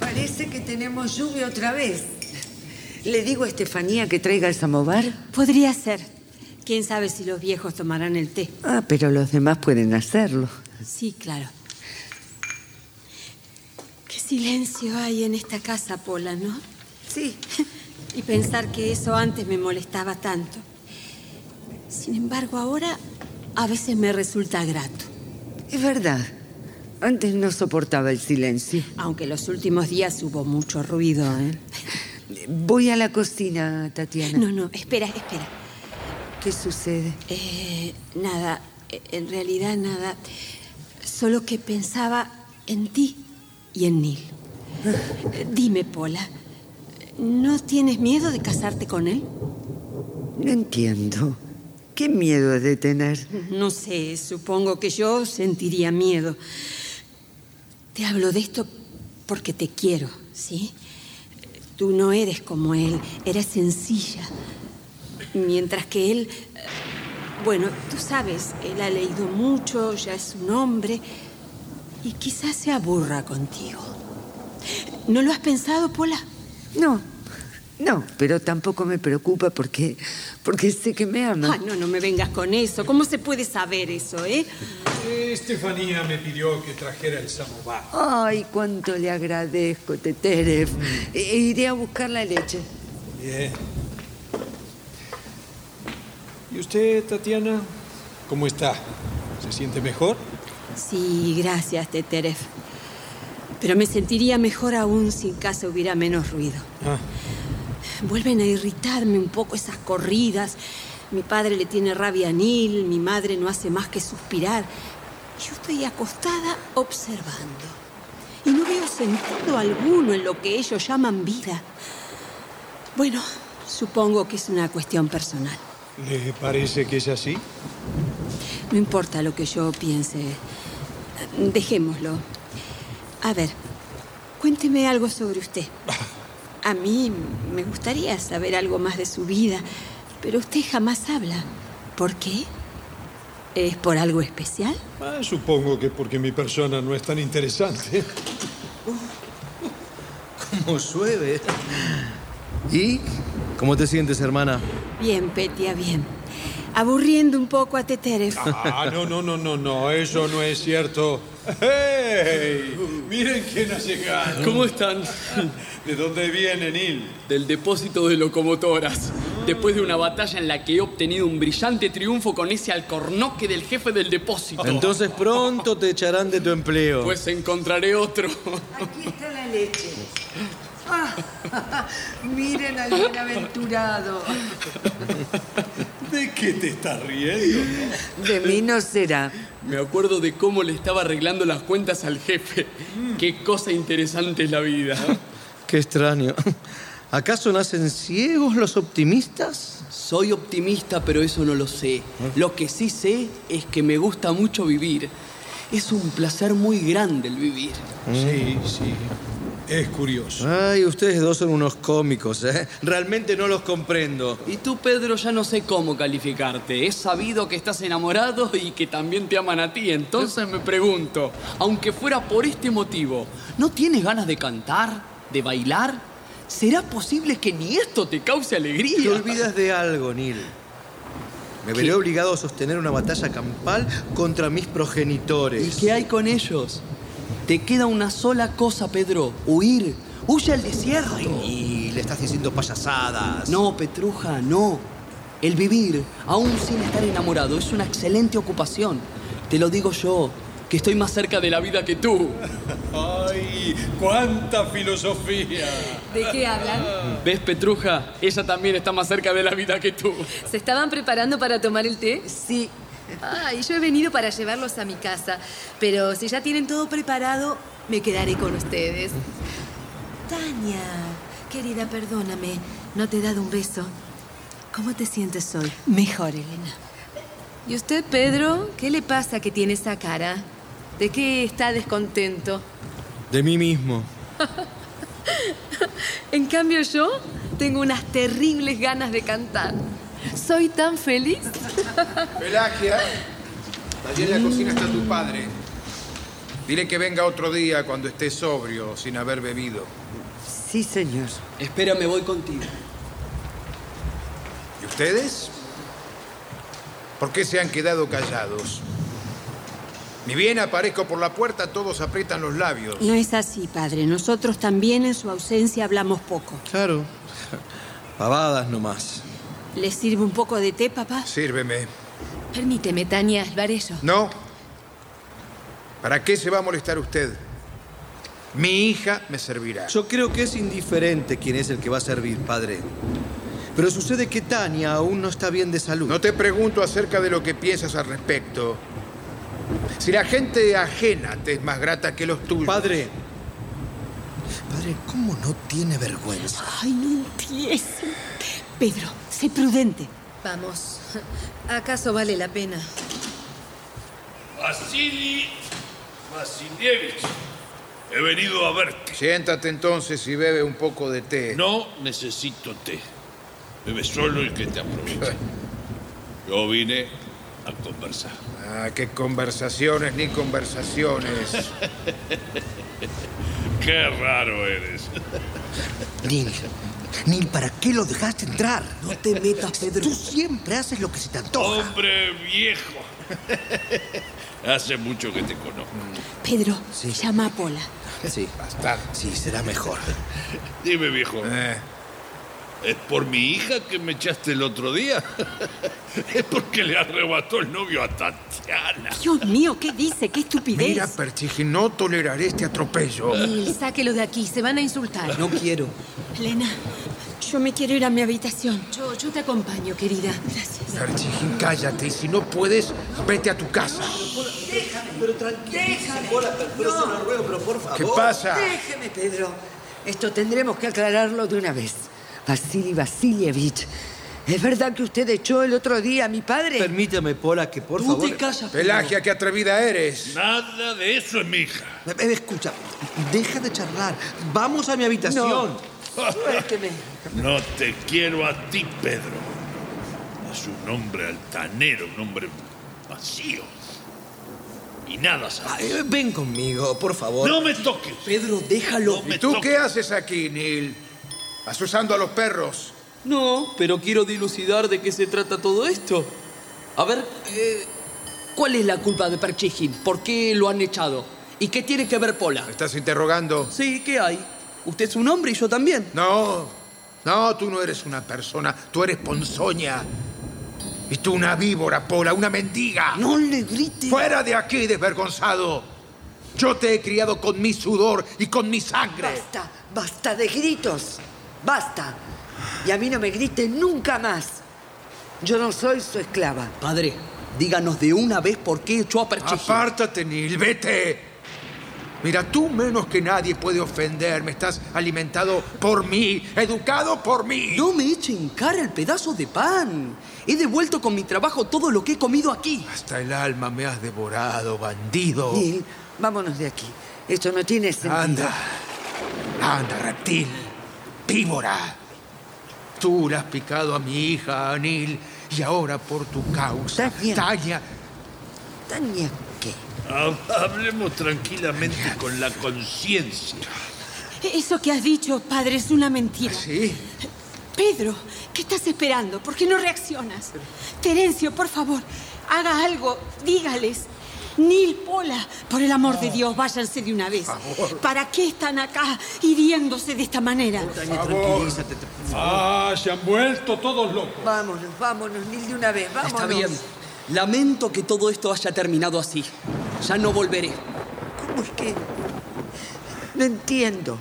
Parece que tenemos lluvia otra vez. ¿Le digo a Estefanía que traiga el samovar? Podría ser. Quién sabe si los viejos tomarán el té. Ah, pero los demás pueden hacerlo. Sí, claro. Qué silencio hay en esta casa, Pola, ¿no? Sí. (laughs) Y pensar que eso antes me molestaba tanto. Sin embargo, ahora a veces me resulta grato. Es verdad. Antes no soportaba el silencio. Aunque los últimos días hubo mucho ruido, ¿eh? Voy a la cocina, Tatiana. No, no, espera, espera. ¿Qué sucede? Eh, nada, en realidad nada. Solo que pensaba en ti y en Neil. Dime, Pola, ¿no tienes miedo de casarte con él? No entiendo. ¿Qué miedo de tener? No sé, supongo que yo sentiría miedo. Te hablo de esto porque te quiero, ¿sí? Tú no eres como él, eres sencilla. Mientras que él, bueno, tú sabes, él ha leído mucho, ya es un hombre, y quizás se aburra contigo. ¿No lo has pensado, Pola? No, no, pero tampoco me preocupa porque, porque sé que me ama. Ay, no, no me vengas con eso. ¿Cómo se puede saber eso, eh? Estefanía me pidió que trajera el samovar. Ay, cuánto le agradezco, Teterev. E- Iré a buscar la leche. Bien. ¿Y usted, Tatiana? ¿Cómo está? ¿Se siente mejor? Sí, gracias, Teterev. Pero me sentiría mejor aún si en casa hubiera menos ruido. Ah, Vuelven a irritarme un poco esas corridas. Mi padre le tiene rabia a Neil, mi madre no hace más que suspirar. Yo estoy acostada observando. Y no veo sentido alguno en lo que ellos llaman vida. Bueno, supongo que es una cuestión personal. ¿Le parece que es así? No importa lo que yo piense. Dejémoslo. A ver, cuénteme algo sobre usted. A mí me gustaría saber algo más de su vida, pero usted jamás habla. ¿Por qué? ¿Es por algo especial? Ah, supongo que porque mi persona no es tan interesante. Como llueve. ¿Y cómo te sientes, hermana? Bien, Petia, bien. Aburriendo un poco a Teterev. Ah, no, no, no, no, no, eso no es cierto. ¡Hey! Miren quién ha llegado. ¿Cómo están? ¿De dónde viene, Neil? Del depósito de locomotoras. Después de una batalla en la que he obtenido un brillante triunfo con ese alcornoque del jefe del depósito. Entonces pronto te echarán de tu empleo. Pues encontraré otro. Aquí está la leche. Ah, miren al bienaventurado. ¿De qué te estás riendo? De mí no será. Me acuerdo de cómo le estaba arreglando las cuentas al jefe. Qué cosa interesante es la vida. Qué extraño. ¿Acaso nacen ciegos los optimistas? Soy optimista, pero eso no lo sé. Lo que sí sé es que me gusta mucho vivir. Es un placer muy grande el vivir. Sí, sí. Es curioso. Ay, ustedes dos son unos cómicos, ¿eh? Realmente no los comprendo. Y tú, Pedro, ya no sé cómo calificarte. He sabido que estás enamorado y que también te aman a ti. Entonces me pregunto, aunque fuera por este motivo, ¿no tienes ganas de cantar? ¿De bailar? ¿Será posible que ni esto te cause alegría? Te olvidas de algo, Neil. Me veré obligado a sostener una batalla campal contra mis progenitores. ¿Y qué hay con ellos? Te queda una sola cosa, Pedro. Huir. Huye al desierto. Y le estás diciendo payasadas. No, Petruja, no. El vivir, aún sin estar enamorado, es una excelente ocupación. Te lo digo yo, que estoy más cerca de la vida que tú. ¡Ay! ¡Cuánta filosofía! ¿De qué hablan? ¿Ves, Petruja? Ella también está más cerca de la vida que tú. ¿Se estaban preparando para tomar el té? Sí. Ay, yo he venido para llevarlos a mi casa, pero si ya tienen todo preparado, me quedaré con ustedes. Tania, querida, perdóname, no te he dado un beso. ¿Cómo te sientes hoy? Mejor, Elena. ¿Y usted, Pedro? ¿Qué le pasa que tiene esa cara? ¿De qué está descontento? De mí mismo. (laughs) En cambio yo tengo unas terribles ganas de cantar. Soy tan feliz. Pelagia, allí en la cocina está tu padre. Dile que venga otro día cuando esté sobrio, sin haber bebido. Sí, señor. Espera, me voy contigo. ¿Y ustedes? ¿Por qué se han quedado callados? Ni bien aparezco por la puerta, todos aprietan los labios. No es así, padre. Nosotros también en su ausencia hablamos poco. Claro. Pavadas nomás. ¿Le sirve un poco de té, papá? Sírveme. Permíteme, Tania Alvarello. No. ¿Para qué se va a molestar usted? Mi hija me servirá. Yo creo que es indiferente quién es el que va a servir, padre. Pero sucede que Tania aún no está bien de salud. No te pregunto acerca de lo que piensas al respecto. Si la gente ajena te es más grata que los tuyos. Padre. Padre, ¿cómo no tiene vergüenza? Ay, no empiece. Pedro, sé prudente. Vamos. ¿Acaso vale la pena? Vasily Vasilievich, he venido a verte. Siéntate entonces y bebe un poco de té. No necesito té. Bebe solo el que te aproveche. (laughs) Yo vine a conversar. Ah, qué conversaciones ni conversaciones. (laughs) Qué raro eres. Neil, Neil, ¿para qué lo dejaste entrar? No te metas, Pedro. Tú siempre haces lo que se te antoja. Hombre viejo. (laughs) Hace mucho que te conozco. Pedro, llama a Pola. Sí, Basta. sí, será mejor. Dime, viejo. Eh, ¿Es por mi hija que me echaste el otro día? (laughs) es porque le arrebató el novio a Tatiana. Dios mío, ¿qué dice? ¡Qué estupidez! mira, Perchigi, no toleraré este atropello. Neil, sáquelo de aquí, se van a insultar. No quiero. Elena, yo me quiero ir a mi habitación. Yo, yo te acompaño, querida. Gracias. Perchigi, cállate. Y si no puedes, vete a tu casa. Pero tranquilo. pero se lo ruego, pero por favor. ¿Qué pasa? Déjeme, Pedro. Esto tendremos que aclararlo de una vez. Vasily Vasilievich, ¿es verdad que usted echó el otro día a mi padre? Permítame, Pola, que por Tú favor. te. Pelagia, qué atrevida eres. Nada de eso es mi hija. Eh, eh, Escucha, deja de charlar. Vamos a mi habitación. Suélteme. No te quiero a ti, Pedro. Es un hombre altanero, un hombre vacío. Y nada Ah, sabes. eh, ven conmigo, por favor. No me toques. Pedro, déjalo. No me ¿Y tú toques. qué haces aquí, Neil? ¿Vas usando a los perros? No, pero quiero dilucidar de qué se trata todo esto. A ver, eh, ¿cuál es la culpa de Perchigin? ¿Por qué lo han echado? ¿Y qué tiene que ver Pola? ¿Me estás interrogando? Sí, ¿qué hay? Usted es un hombre y yo también. No, no, tú no eres una persona, tú eres ponzoña. Y tú una víbora, Pola, una mendiga. No le grite. Fuera de aquí, desvergonzado. Yo te he criado con mi sudor y con mi sangre. Basta, basta de gritos. Basta. Y a mí no me grite nunca más. Yo no soy su esclava. Padre, díganos de una vez por qué echó a Perchigin. Apártate, Neil, vete. Mira, tú menos que nadie puede ofenderme. Estás alimentado por mí, educado por mí. No me eche en cara el pedazo de pan. He devuelto con mi trabajo todo lo que he comido aquí. Hasta el alma me has devorado, bandido. Neil, vámonos de aquí. Esto no tiene sentido. Anda, anda, reptil, víbora. Tú le has picado a mi hija, Anil, y ahora por tu causa, Tania. Tania, Tania, ¿qué? Ha- Hablemos tranquilamente con la conciencia. Eso que has dicho, padre, es una mentira. ¿sí? Pedro, ¿qué estás esperando? ¿Por qué no reaccionas? Terencio, por favor, haga algo. Dígales. Nil Pola, por el amor de Dios, váyanse de una vez. ¿Para qué están acá hiriéndose de esta manera? Tania, tranquilízate. te- Ah, se han vuelto todos locos. Vámonos, vámonos, Neil, de una vez. Vámonos. Está bien. Lamento que todo esto haya terminado así. Ya no volveré. ¿Cómo es que.? No entiendo.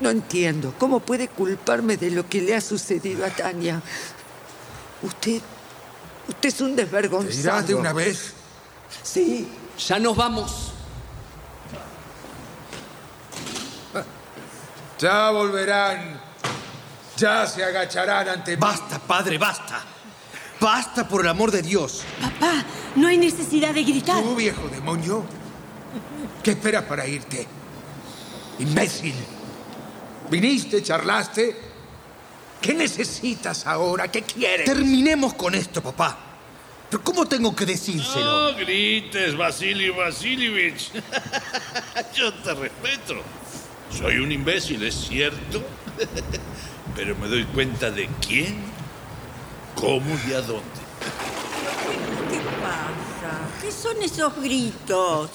No entiendo. ¿Cómo puede culparme de lo que le ha sucedido a Tania? Usted. Usted es un ¿Te desvergonzado. irás de una vez? Sí. Ya nos vamos. Ya volverán. Ya se agacharán ante. Basta, padre, basta. Basta por el amor de Dios. Papá, no hay necesidad de gritar. Tú, viejo demonio. ¿Qué esperas para irte? Imbécil. ¿Viniste, charlaste? ¿Qué necesitas ahora? ¿Qué quieres? Terminemos con esto, papá. ¿Pero cómo tengo que decírselo? No grites, Vasily Vasilievich. (laughs) Yo te respeto. Soy un imbécil, es cierto. (laughs) Pero me doy cuenta de quién, cómo y a dónde. ¿Qué pasa? ¿Qué son esos gritos?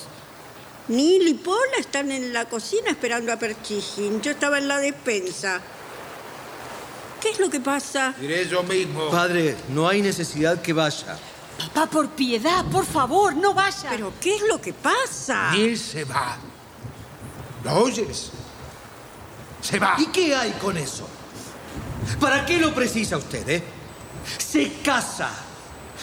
Nil y Pola están en la cocina esperando a Perchigin. Yo estaba en la despensa. ¿Qué es lo que pasa? Diré yo mismo. Padre, no hay necesidad que vaya. Papá, por piedad, por favor, no vaya. ¿Pero qué es lo que pasa? Él se va. ¿Lo oyes? Se va. ¿Y qué hay con eso? ¿Para qué lo precisa usted, eh? Se casa.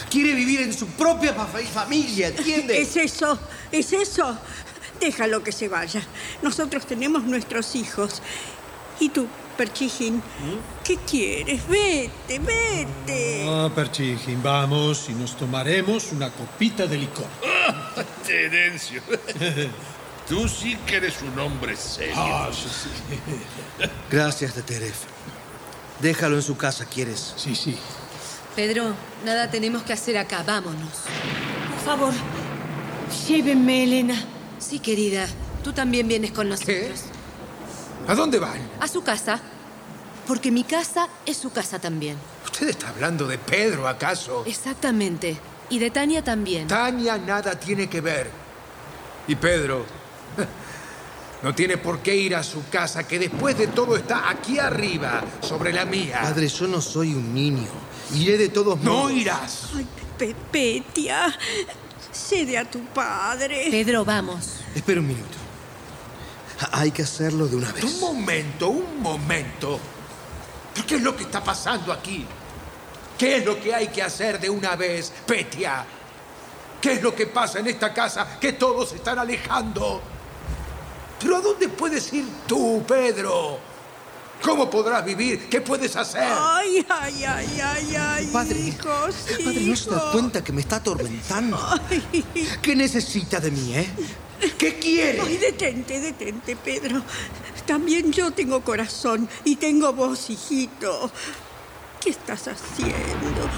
Quiere vivir en su propia fa- familia, ¿entiende? Es eso, es eso. Déjalo que se vaya. Nosotros tenemos nuestros hijos. ¿Y tú, Perchijín? ¿Qué quieres? Vete, vete. Ah, Perchijin, vamos y nos tomaremos una copita de licor. (laughs) Terencio. Tú sí que eres un hombre serio. Ah, sí, sí. (laughs) Gracias, Teteref. Déjalo en su casa, ¿quieres? Sí, sí. Pedro, nada tenemos que hacer acá. Vámonos. Por favor, llévenme, Elena. Sí, querida. Tú también vienes con nosotros. ¿A dónde van? A su casa. Porque mi casa es su casa también. ¿Usted está hablando de Pedro, acaso? Exactamente. Y de Tania también. Tania nada tiene que ver. Y Pedro (laughs) no tiene por qué ir a su casa, que después de todo está aquí arriba, sobre la mía. Padre, yo no soy un niño. Iré de todos No modos. irás. Ay, Pepetia, cede a tu padre. Pedro, vamos. Espera un minuto. Ha- Hay que hacerlo de una vez. Un momento, un momento. ¿Pero qué es lo que está pasando aquí? ¿Qué es lo que hay que hacer de una vez, Petia? ¿Qué es lo que pasa en esta casa que todos se están alejando? ¿Pero a dónde puedes ir tú, Pedro? ¿Cómo podrás vivir? ¿Qué puedes hacer? Ay, ay, ay, ay, ay. Padre, hijos, Padre, ¿no se da cuenta que me está atormentando? Ay, ¿Qué necesita de mí, eh? ¿Qué quiere? ay, detente, detente, Pedro. También yo tengo corazón y tengo voz, hijito. ¿Qué estás haciendo?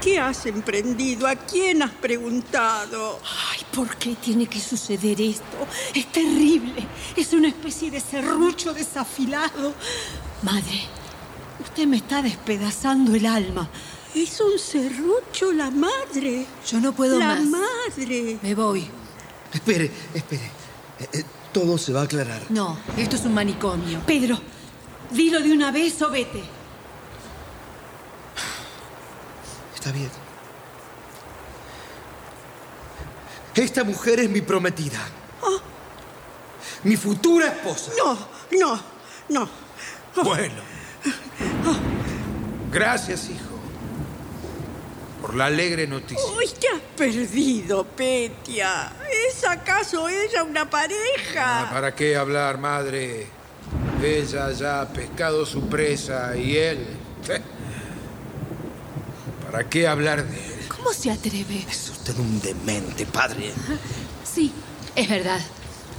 ¿Qué has emprendido? ¿A quién has preguntado? Ay, ¿por qué tiene que suceder esto? Es terrible. Es una especie de serrucho desafilado. Madre, usted me está despedazando el alma. Es un serrucho, la madre. Yo no puedo la más. madre. Me voy. Espere, espere. Eh, eh, todo se va a aclarar. No, esto es un manicomio. Pedro, dilo de una vez o vete. Está bien. Esta mujer es mi prometida. Mi futura esposa. No, no, no. Bueno. Gracias, hijo, por la alegre noticia. Uy, te has perdido, Petia. ¿Es acaso ella una Ah, pareja? ¿Para qué hablar, madre? Ella ya ha pescado su presa y él... ¿eh? ¿Para qué hablar de él? ¿Cómo se atreve? Es usted un demente, padre. Sí, es verdad.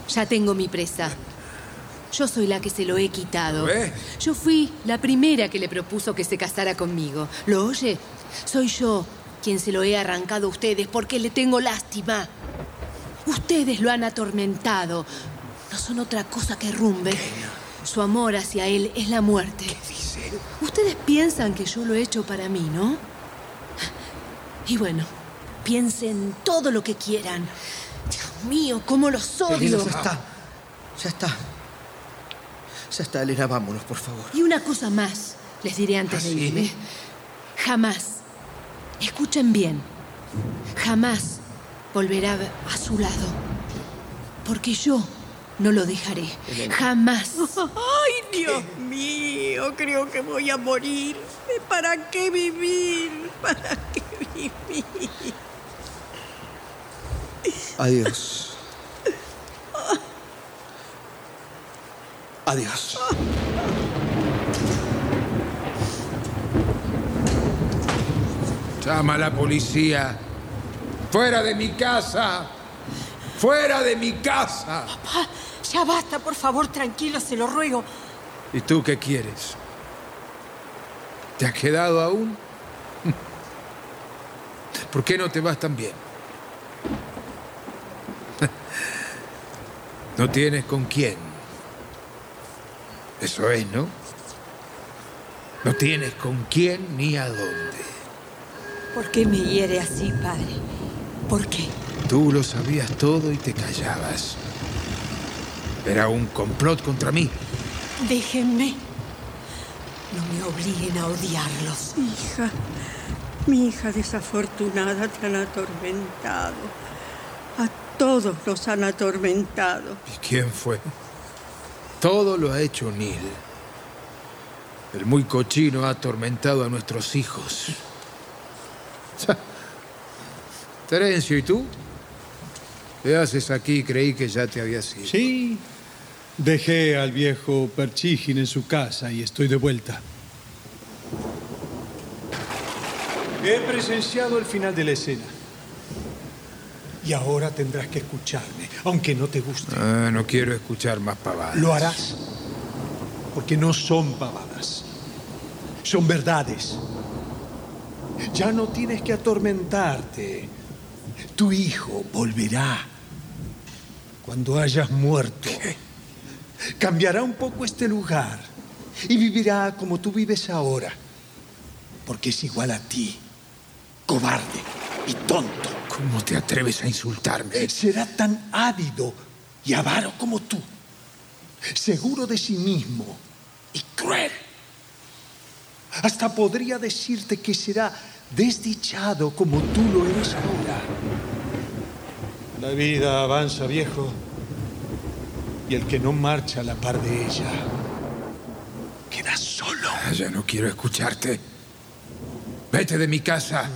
Ya tengo mi presa. Yo soy la que se lo he quitado. ¿Ve? Yo fui la primera que le propuso que se casara conmigo. ¿Lo oye? Soy yo quien se lo he arrancado a ustedes porque le tengo lástima. Ustedes lo han atormentado. No son otra cosa que rumbe. Su amor hacia él es la muerte. Dice, Ustedes piensan que yo lo he hecho para mí, ¿no? Y bueno, piensen todo lo que quieran. Dios mío, cómo los Elena, odio. ya está. Ya está. Ya está, Elena, vámonos, por favor. Y una cosa más les diré antes ¿Ah, de sí? irme. Jamás, escuchen bien, jamás volverá a su lado. Porque yo no lo dejaré. Jamás. Ay, Dios mío, creo que voy a morir. ¿Para qué vivir? ¿Para qué vivir? Adiós. Adiós. Llama a la policía. ¡Fuera de mi casa! ¡Fuera de mi casa! Papá, ya basta, por favor, tranquilo, se lo ruego. ¿Y tú qué quieres? ¿Te has quedado aún? (laughs) ¿Por qué no te vas también? (laughs) No tienes con quién. Eso es, ¿no? No tienes con quién ni a dónde. ¿Por qué me hiere así, padre? ¿Por qué? Tú lo sabías todo y te callabas. Era un complot contra mí. Déjenme. No me obliguen a odiarlos. Hija, mi hija desafortunada te han atormentado. A todos los han atormentado. ¿Y quién fue? Todo lo ha hecho Neil. El muy cochino ha atormentado a nuestros hijos. Terencio, ¿y tú? ¿Qué haces aquí? Creí que ya te habías ido. Sí, dejé al viejo Perchigin en su casa y estoy de vuelta. He presenciado el final de la escena. Y ahora tendrás que escucharme, aunque no te guste. Ah, no quiero escuchar más pavadas. Lo harás, porque no son pavadas, son verdades. Ya no tienes que atormentarte. Tu hijo volverá cuando hayas muerto. Cambiará un poco este lugar y vivirá como tú vives ahora, porque es igual a ti, cobarde y tonto. ¿Cómo te atreves a insultarme? Será tan ávido y avaro como tú, seguro de sí mismo y cruel. Hasta podría decirte que será desdichado como tú lo eres ahora. La vida avanza, viejo, y el que no marcha a la par de ella queda solo. Ah, ya no quiero escucharte. Vete de mi casa.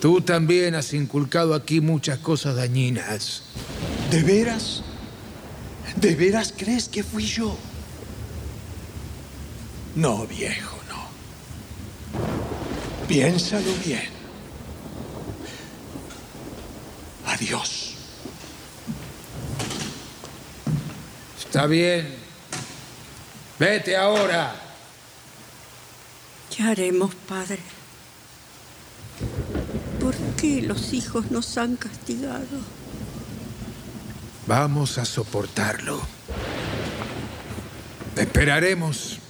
Tú también has inculcado aquí muchas cosas dañinas. ¿De veras? ¿De veras crees que fui yo? No, viejo, no. Piénsalo bien. Adiós. Está bien. Vete ahora. ¿Qué haremos, padre? ¿Por qué los hijos nos han castigado? Vamos a soportarlo. Esperaremos.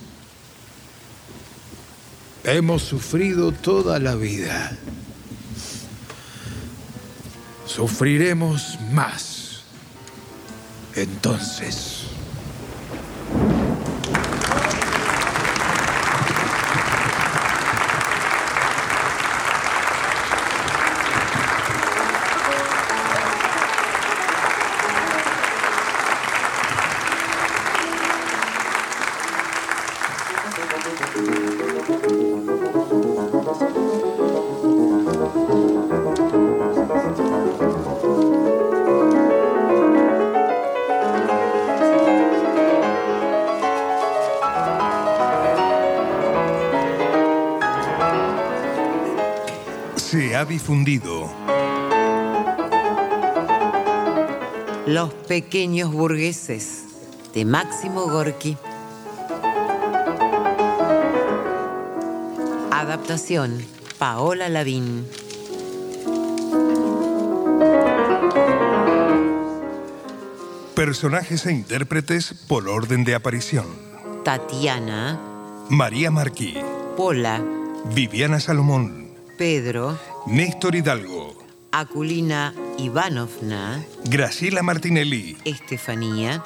Hemos sufrido toda la vida. Sufriremos más. Entonces. Pequeños burgueses de Máximo Gorki. Adaptación Paola Lavín. personajes e intérpretes por orden de aparición. Tatiana, María Marquí, Pola, Viviana Salomón, Pedro, Néstor Hidalgo, Aculina Ivanovna, Graciela Martinelli, Estefanía,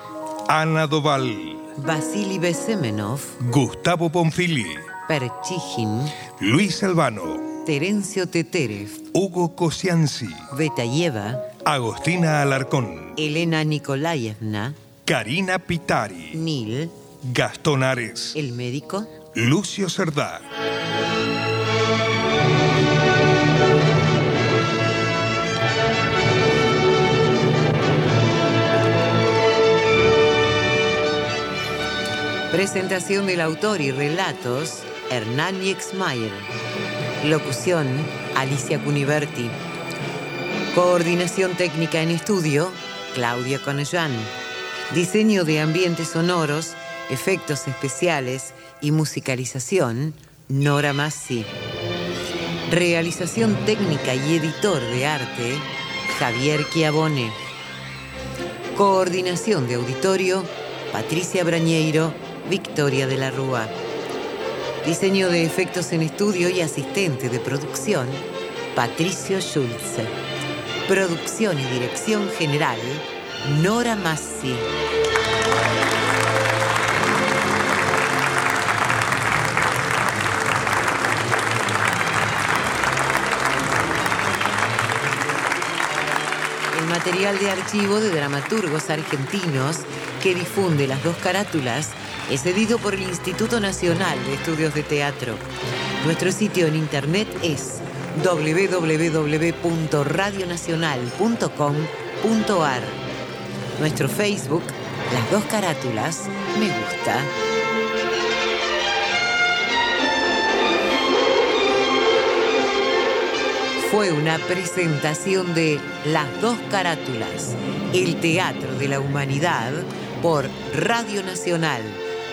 Ana Doval, Vasily Besemenov, Gustavo Ponfili, Perchijin, Luis Albano, Terencio Teterev, Hugo Kosianzi, Betayeva, Agostina Alarcón, Elena Nikolayevna, Karina Pitari, Nil, Gastón Ares, el médico, Lucio Cerdá. Presentación del autor y relatos, Hernán Yexmayer. Locución, Alicia Cuniverti. Coordinación técnica en estudio, Claudia Conellán. Diseño de ambientes sonoros, efectos especiales y musicalización, Nora Massi. Realización técnica y editor de arte, Javier Chiavone. Coordinación de auditorio, Patricia Brañeiro, Victoria de la Rúa. Diseño de efectos en estudio y asistente de producción, Patricio Schulze. Producción y dirección general, Nora Massi. El material de archivo de dramaturgos argentinos que difunde las dos carátulas es cedido por el Instituto Nacional de Estudios de Teatro. Nuestro sitio en internet es www.radionacional.com.ar. Nuestro Facebook, Las dos carátulas, me gusta. Fue una presentación de Las dos carátulas, el teatro de la humanidad por Radio Nacional,